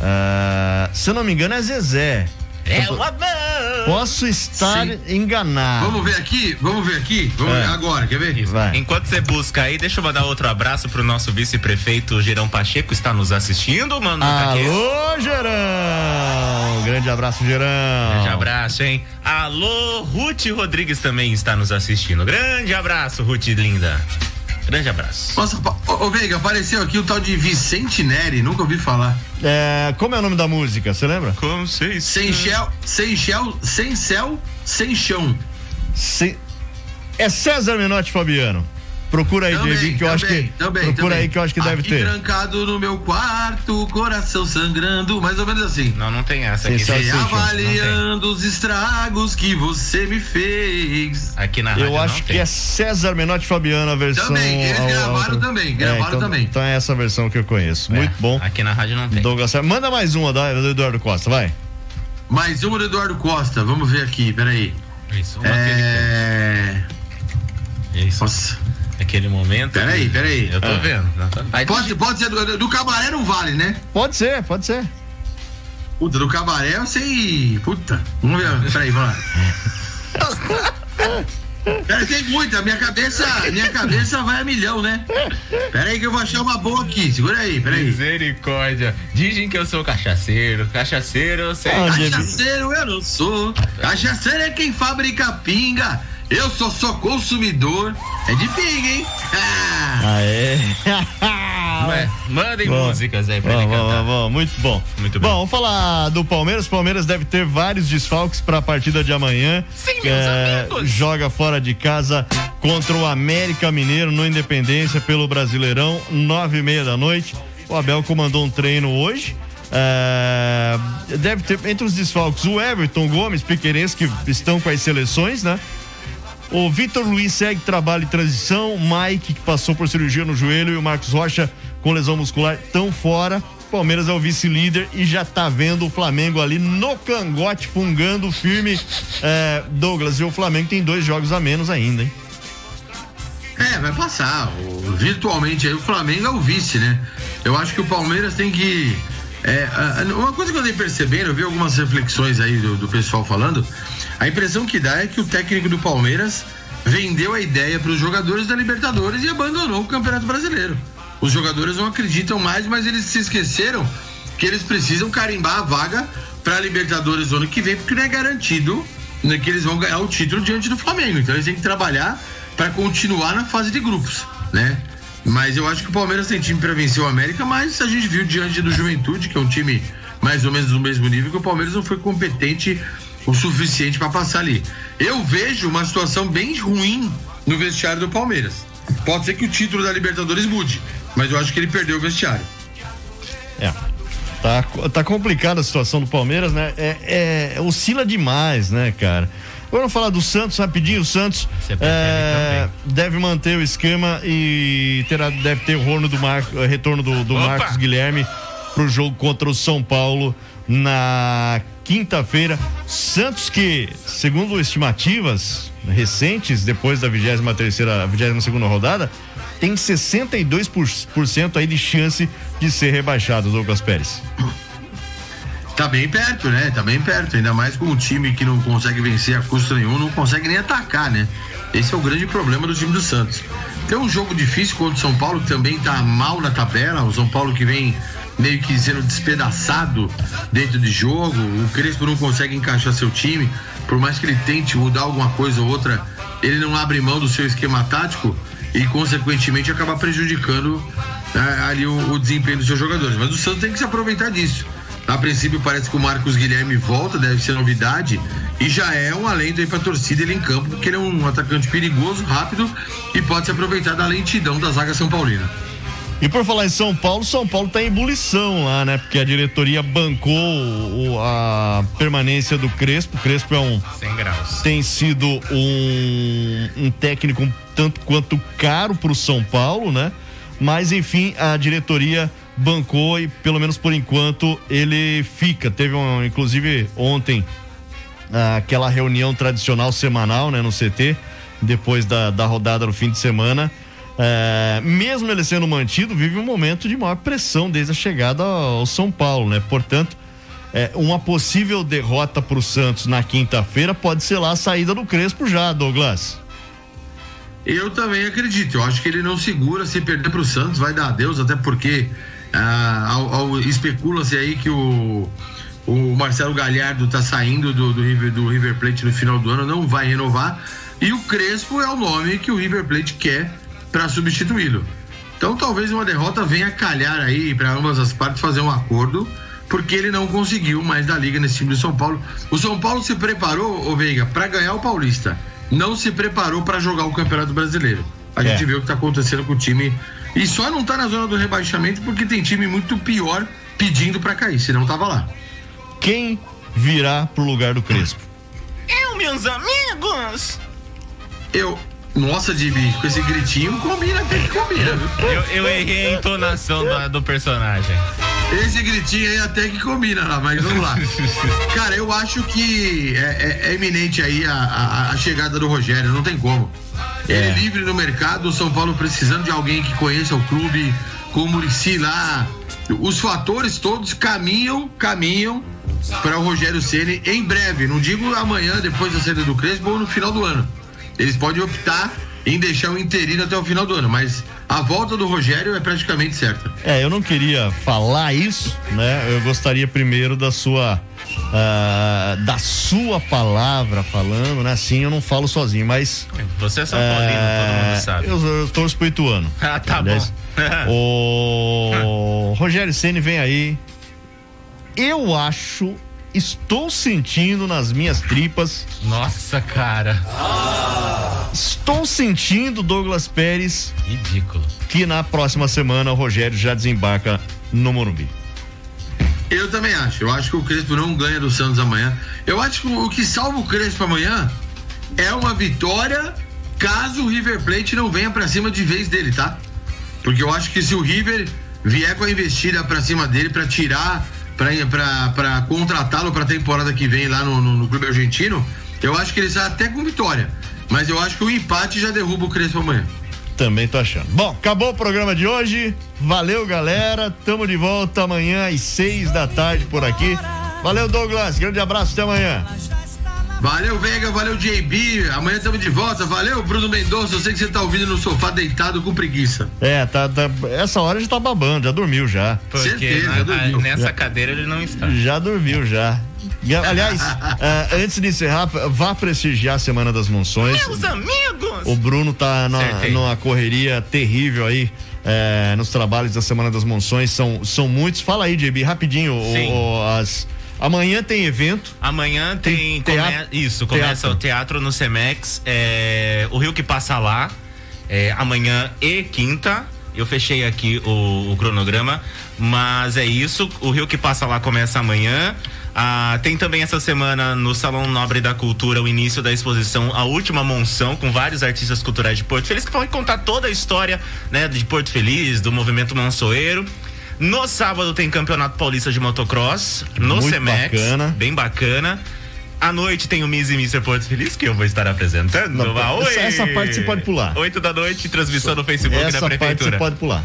[SPEAKER 10] Ah, se eu não me engano, é Zezé.
[SPEAKER 12] É o amor.
[SPEAKER 10] Posso estar enganado.
[SPEAKER 11] Vamos ver aqui? Vamos ver aqui? Vamos
[SPEAKER 12] É.
[SPEAKER 11] ver agora, quer ver?
[SPEAKER 10] Vai.
[SPEAKER 12] Enquanto você busca aí, deixa eu mandar outro abraço pro nosso vice-prefeito Gerão Pacheco, está nos assistindo, mano. Tá aqui.
[SPEAKER 10] Alô, Gerão! Grande abraço, Gerão.
[SPEAKER 12] Grande abraço, hein? Alô, Ruth Rodrigues também está nos assistindo. Grande abraço, Ruth linda. Grande abraço.
[SPEAKER 11] Nossa, ô, ô Veiga, apareceu aqui o tal de Vicente Neri, nunca ouvi falar.
[SPEAKER 10] É, como é o nome da música, você lembra?
[SPEAKER 12] Como sei.
[SPEAKER 11] Sem céu, sem céu, sem céu, sem chão.
[SPEAKER 10] Se- É César Menotti Fabiano. Procura aí,
[SPEAKER 11] Também,
[SPEAKER 10] David, que eu acho que.
[SPEAKER 11] também,
[SPEAKER 10] procura
[SPEAKER 11] também.
[SPEAKER 10] aí que eu acho que deve
[SPEAKER 11] Aqui
[SPEAKER 10] ter.
[SPEAKER 11] trancado no meu quarto, coração sangrando, mais ou menos assim.
[SPEAKER 12] Não, não tem essa aqui.
[SPEAKER 10] chão.
[SPEAKER 11] avaliando os estragos que você me fez.
[SPEAKER 12] Aqui na rádio
[SPEAKER 10] Eu
[SPEAKER 12] não
[SPEAKER 10] acho
[SPEAKER 12] tem.
[SPEAKER 10] que é César Menotti Fabiano a versão.
[SPEAKER 11] Também, eles
[SPEAKER 10] ao- ao-
[SPEAKER 11] gravaram também, gravaram
[SPEAKER 10] então,
[SPEAKER 11] também.
[SPEAKER 10] Então é essa versão que eu conheço. Muito bom.
[SPEAKER 12] Aqui na rádio não tem.
[SPEAKER 10] Douglas, manda mais uma da- do Eduardo Costa, vai.
[SPEAKER 11] Mais uma do Eduardo Costa, vamos ver aqui, peraí.
[SPEAKER 12] Isso, uma
[SPEAKER 11] É.
[SPEAKER 12] Isso.
[SPEAKER 11] Nossa.
[SPEAKER 12] Aquele momento.
[SPEAKER 11] Peraí, peraí.
[SPEAKER 12] Eu tô
[SPEAKER 10] Ah.
[SPEAKER 12] vendo. Tá- Aí
[SPEAKER 11] Pode, pode ser do, do cabaré não vale, né?
[SPEAKER 10] Pode ser, pode ser.
[SPEAKER 11] Puta, do cabaré eu sei. Puta. Vamos ver. Peraí, vamos lá. Peraí, tem muita. Minha cabeça, minha cabeça vai a milhão, né? Peraí que eu vou achar uma boa aqui. Segura aí, peraí.
[SPEAKER 12] Misericórdia. Dizem que eu sou cachaceiro. Cachaceiro eu sei.
[SPEAKER 10] Ah.
[SPEAKER 11] Cachaceiro eu não sou. Cachaceiro é quem fabrica pinga. Eu sou só consumidor. É de pinga, hein? Ah,
[SPEAKER 10] Ah, é?
[SPEAKER 12] Ué, mandem
[SPEAKER 10] Bom,
[SPEAKER 12] músicas aí pra
[SPEAKER 10] Bom,
[SPEAKER 12] ele
[SPEAKER 10] bom,
[SPEAKER 12] cantar.
[SPEAKER 10] bom, bom, muito bom.
[SPEAKER 12] Muito
[SPEAKER 10] bom.
[SPEAKER 12] bem.
[SPEAKER 10] vamos falar do Palmeiras. O Palmeiras deve ter vários desfalques para a partida de amanhã.
[SPEAKER 12] Sim, meus amigos.
[SPEAKER 10] Joga fora de casa contra o América Mineiro no Independência pelo Brasileirão, nove e meia da noite. O Abel comandou um treino hoje. É, deve ter entre os desfalques o Everton Gomes, Piqueires, que estão com as seleções, né? O Vitor Luiz segue trabalho de transição. Mike, que passou por cirurgia no joelho, e o Marcos Rocha, com lesão muscular, estão fora. Palmeiras é o vice-líder e já tá vendo o Flamengo ali no cangote, fungando firme. É, Douglas, e o Flamengo tem dois jogos a menos ainda, hein?
[SPEAKER 11] É, vai passar. O- virtualmente aí o Flamengo é o vice, né? Eu acho que o Palmeiras tem que. É, uma coisa que eu andei percebendo, eu vi algumas reflexões aí do, do pessoal falando. A impressão que dá é que o técnico do Palmeiras vendeu a ideia para os jogadores da Libertadores e abandonou o Campeonato Brasileiro. Os jogadores não acreditam mais, mas eles se esqueceram que eles precisam carimbar a vaga para a Libertadores no ano que vem, porque não é garantido né, que eles vão ganhar o título diante do Flamengo. Então eles têm que trabalhar para continuar na fase de grupos, né? Mas eu acho que o Palmeiras tem time para vencer o América, mas a gente viu diante do Juventude, que é um time mais ou menos do mesmo nível, que o Palmeiras não foi competente o suficiente para passar ali. Eu vejo uma situação bem ruim no vestiário do Palmeiras. Pode ser que o título da Libertadores mude, mas eu acho que ele perdeu o vestiário.
[SPEAKER 10] É. Tá, tá complicada a situação do Palmeiras, né? É, é, oscila demais, né, cara? Vamos falar do Santos rapidinho. O Santos é, deve manter o esquema e terá, deve ter o retorno do, Mar, retorno do, do! Marcos Guilherme pro jogo contra o São Paulo na quinta-feira. Santos que, segundo estimativas recentes, depois da 23 terceira, 22 segunda rodada, tem 62% aí de chance de ser rebaixado, Douglas Pérez.
[SPEAKER 11] Tá bem perto, né? Tá bem perto. Ainda mais com um time que não consegue vencer a custo nenhum, não consegue nem atacar, né? Esse é o grande problema do time do Santos. Tem um jogo difícil contra o São Paulo, que também tá mal na tabela. O São Paulo que vem meio que sendo despedaçado dentro de jogo. O Crespo não consegue encaixar seu time. Por mais que ele tente mudar alguma coisa ou outra, ele não abre mão do seu esquema tático e, consequentemente, acaba prejudicando né, ali o, o desempenho dos seus jogadores. Mas o Santos tem que se aproveitar disso. A princípio parece que o Marcos Guilherme volta, deve ser novidade e já é um alento aí pra torcida ele em campo, porque ele é um atacante perigoso, rápido e pode se aproveitar da lentidão da zaga São Paulina.
[SPEAKER 10] E por falar em São Paulo, São Paulo tá em ebulição lá, né? Porque a diretoria bancou o- a permanência do Crespo. O Crespo é um
[SPEAKER 12] 100 graus.
[SPEAKER 10] tem sido um, um técnico um tanto quanto caro para o São Paulo, né? Mas enfim, a diretoria bancou e pelo menos por enquanto ele fica. Teve um, inclusive ontem aquela reunião tradicional semanal, né, no CT, depois da, da rodada no fim de semana. É, mesmo ele sendo mantido, vive um momento de maior pressão desde a chegada ao São Paulo, né? Portanto, é, uma possível derrota pro Santos na quinta-feira pode ser lá a saída do Crespo já, Douglas.
[SPEAKER 11] Eu também acredito. Eu acho que ele não segura. Se perder pro Santos, vai dar adeus, até porque ah, especula-se aí que o, o Marcelo Galhardo tá saindo do, do, River, do River Plate no final do ano, não vai renovar. E o Crespo é o nome que o River Plate quer para substituí-lo. Então talvez uma derrota venha calhar aí para ambas as partes fazer um acordo, porque ele não conseguiu mais da liga nesse time do São Paulo. O São Paulo se preparou, ô Veiga, para ganhar o Paulista. Não se preparou para jogar o Campeonato Brasileiro. A
[SPEAKER 10] É.
[SPEAKER 11] gente vê o que tá acontecendo com o time. E só não tá na zona do rebaixamento porque tem time muito pior pedindo para cair, senão tava lá.
[SPEAKER 10] Quem virá pro lugar do Crespo?
[SPEAKER 12] Eu, meus amigos!
[SPEAKER 11] Eu. Nossa, Dibi, com esse gritinho combina, tem que combina?
[SPEAKER 12] Eu, eu errei a entonação do, do personagem.
[SPEAKER 11] Esse gritinho aí até que combina lá, mas vamos lá. Cara, eu acho que é, é- é iminente aí a, a- a chegada do Rogério, não tem como. Ele livre no mercado, o São Paulo precisando de alguém que conheça o clube, com o Murici lá. Os fatores todos caminham, caminham para o Rogério Ceni em breve. Não digo amanhã, depois da saída do Crespo ou no final do ano. Eles podem optar em deixar o interino até o final do ano, mas a volta do Rogério é praticamente certa.
[SPEAKER 10] É, eu não queria falar isso, né? Eu gostaria primeiro da sua ah, da sua palavra falando, né? Assim eu não falo sozinho, mas
[SPEAKER 12] Você é São Paulino, todo mundo sabe.
[SPEAKER 10] Eu, eu torço pro Ituano.
[SPEAKER 12] Ah, tá
[SPEAKER 10] Aliás, o Rogério Ceni vem aí. Eu acho, estou sentindo nas minhas tripas.
[SPEAKER 12] Nossa, cara.
[SPEAKER 10] Estou sentindo, Douglas Pérez.
[SPEAKER 12] Ridículo.
[SPEAKER 10] Que na próxima semana o Rogério já desembarca no Morumbi.
[SPEAKER 11] Eu também acho. Eu acho que o Crespo não ganha do Santos amanhã. Eu acho que o que salva o Crespo amanhã é uma vitória caso o River Plate não venha pra cima de vez dele, tá? Porque eu acho que se o River vier com a investida pra cima dele pra tirar, pra contratá-lo pra temporada que vem lá no, no, no clube argentino, eu acho que ele sai até com vitória. Mas eu acho que o empate já derruba o Crespo amanhã.
[SPEAKER 10] Também tô achando. Bom, acabou o programa de hoje. Valeu, galera. Tamo de volta amanhã às seis da tarde por aqui. Valeu, Douglas. Grande abraço, até amanhã.
[SPEAKER 11] Valeu, Vega, valeu, JB. Amanhã estamos de volta. Valeu, Bruno Mendonça. Eu sei que você tá ouvindo no sofá deitado com preguiça.
[SPEAKER 10] É, tá, tá- essa hora já tá babando, já dormiu já.
[SPEAKER 12] Porque na- a- nessa cadeira ele não está.
[SPEAKER 10] Já dormiu já. E, Aliás, eh, antes de encerrar, vá prestigiar a Semana das Monções.
[SPEAKER 12] Meus amigos!
[SPEAKER 10] O Bruno tá na, numa correria terrível aí. eh, nos trabalhos da Semana das Monções são, são muitos. Fala aí, JB, rapidinho. o- as, amanhã tem evento.
[SPEAKER 12] Amanhã tem.
[SPEAKER 10] Tem
[SPEAKER 12] come- isso, começa
[SPEAKER 10] teatro.
[SPEAKER 12] o teatro no Cemex. é, o Rio que passa lá. é, amanhã e quinta. Eu fechei aqui o, o cronograma. Mas é isso. O Rio que passa lá começa amanhã. Ah, tem também essa semana no Salão Nobre da Cultura o início da exposição A Última Monção, com vários artistas culturais de Porto Feliz que vão contar toda a história né, de Porto Feliz, do movimento monçoeiro. No sábado tem Campeonato Paulista de Motocross, no
[SPEAKER 10] Muito
[SPEAKER 12] Cemex.
[SPEAKER 10] bacana.
[SPEAKER 12] Bem bacana. À noite tem o Miss e Mr. Porto Feliz, que eu vou estar apresentando.
[SPEAKER 10] Não,
[SPEAKER 12] Ah,
[SPEAKER 10] essa- essa parte você pode pular.
[SPEAKER 12] 8 da noite, transmissão no Facebook
[SPEAKER 10] Essa
[SPEAKER 12] da
[SPEAKER 10] parte
[SPEAKER 12] Prefeitura.
[SPEAKER 10] você pode pular.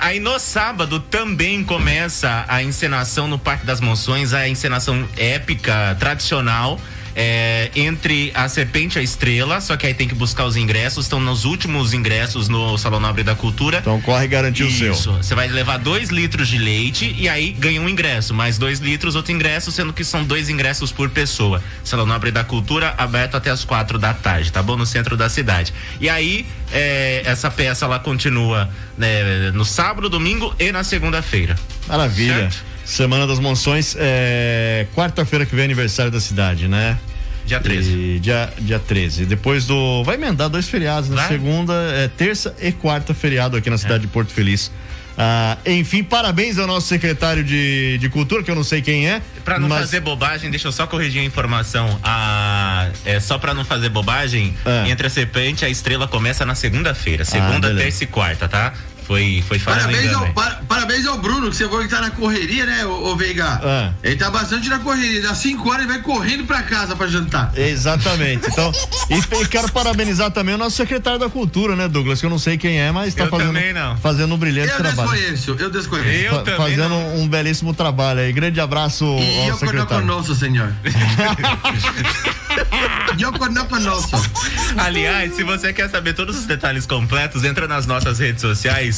[SPEAKER 12] Aí no sábado também começa a encenação no Parque das Monções, a encenação épica, tradicional. É, entre a Serpente e a Estrela, só que aí tem que buscar os ingressos, estão nos últimos ingressos no Salão Nobre da Cultura.
[SPEAKER 10] Então corre garantir o seu.
[SPEAKER 12] Isso. Você vai levar dois litros de leite e aí ganha um ingresso, mais dois litros, outro ingresso, sendo que são dois ingressos por pessoa. Salão Nobre da Cultura, aberto até as quatro da tarde, tá bom? No centro da cidade. E aí, é, essa peça ela continua né, no sábado, domingo e na segunda-feira.
[SPEAKER 10] Maravilha.
[SPEAKER 12] Certo?
[SPEAKER 10] Semana das Monções, é, quarta-feira que vem é aniversário da cidade, né?
[SPEAKER 12] Dia 13.
[SPEAKER 10] E dia, dia 13. Depois do. Vai emendar dois feriados, né?
[SPEAKER 12] Vai.
[SPEAKER 10] Segunda, é, terça e quarta feriado aqui na cidade de Porto Feliz. Ah, enfim, parabéns ao nosso secretário de, de Cultura, que eu não sei quem é.
[SPEAKER 12] Pra não
[SPEAKER 10] mas-
[SPEAKER 12] fazer bobagem, deixa eu só corrigir a informação. A, é, só pra não fazer bobagem, entre a serpente a estrela começa na segunda-feira. Segunda,
[SPEAKER 10] beleza.
[SPEAKER 12] terça e quarta, tá? Foi, foi
[SPEAKER 11] parabéns, ao, parabéns ao Bruno, que você falou que tá na correria, né, ô, Veiga?
[SPEAKER 10] Ah.
[SPEAKER 11] Ele tá bastante na correria. Às 5 horas ele vai correndo pra casa pra jantar.
[SPEAKER 10] Exatamente. Então, e, e, quero parabenizar também o nosso secretário da Cultura, né, Douglas? Que eu não sei quem é, mas tá
[SPEAKER 12] eu
[SPEAKER 10] fazendo,
[SPEAKER 12] também não.
[SPEAKER 10] fazendo um brilhante
[SPEAKER 11] eu
[SPEAKER 10] trabalho.
[SPEAKER 11] Eu desconheço, eu desconheço.
[SPEAKER 10] Eu Fa também fazendo não. um belíssimo trabalho aí. Grande abraço
[SPEAKER 11] e
[SPEAKER 10] ao
[SPEAKER 11] eu
[SPEAKER 10] secretário.
[SPEAKER 11] conosco, senhor. eu conosco.
[SPEAKER 12] Aliás, se você quer saber todos os detalhes completos, entra nas nossas redes sociais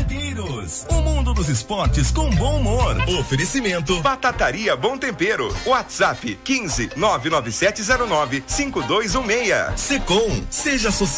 [SPEAKER 18] Minas. O mundo dos esportes com bom humor.
[SPEAKER 14] Oferecimento. Batataria Bom Tempero. WhatsApp 15 99709 5216.
[SPEAKER 18] Secom. Seja social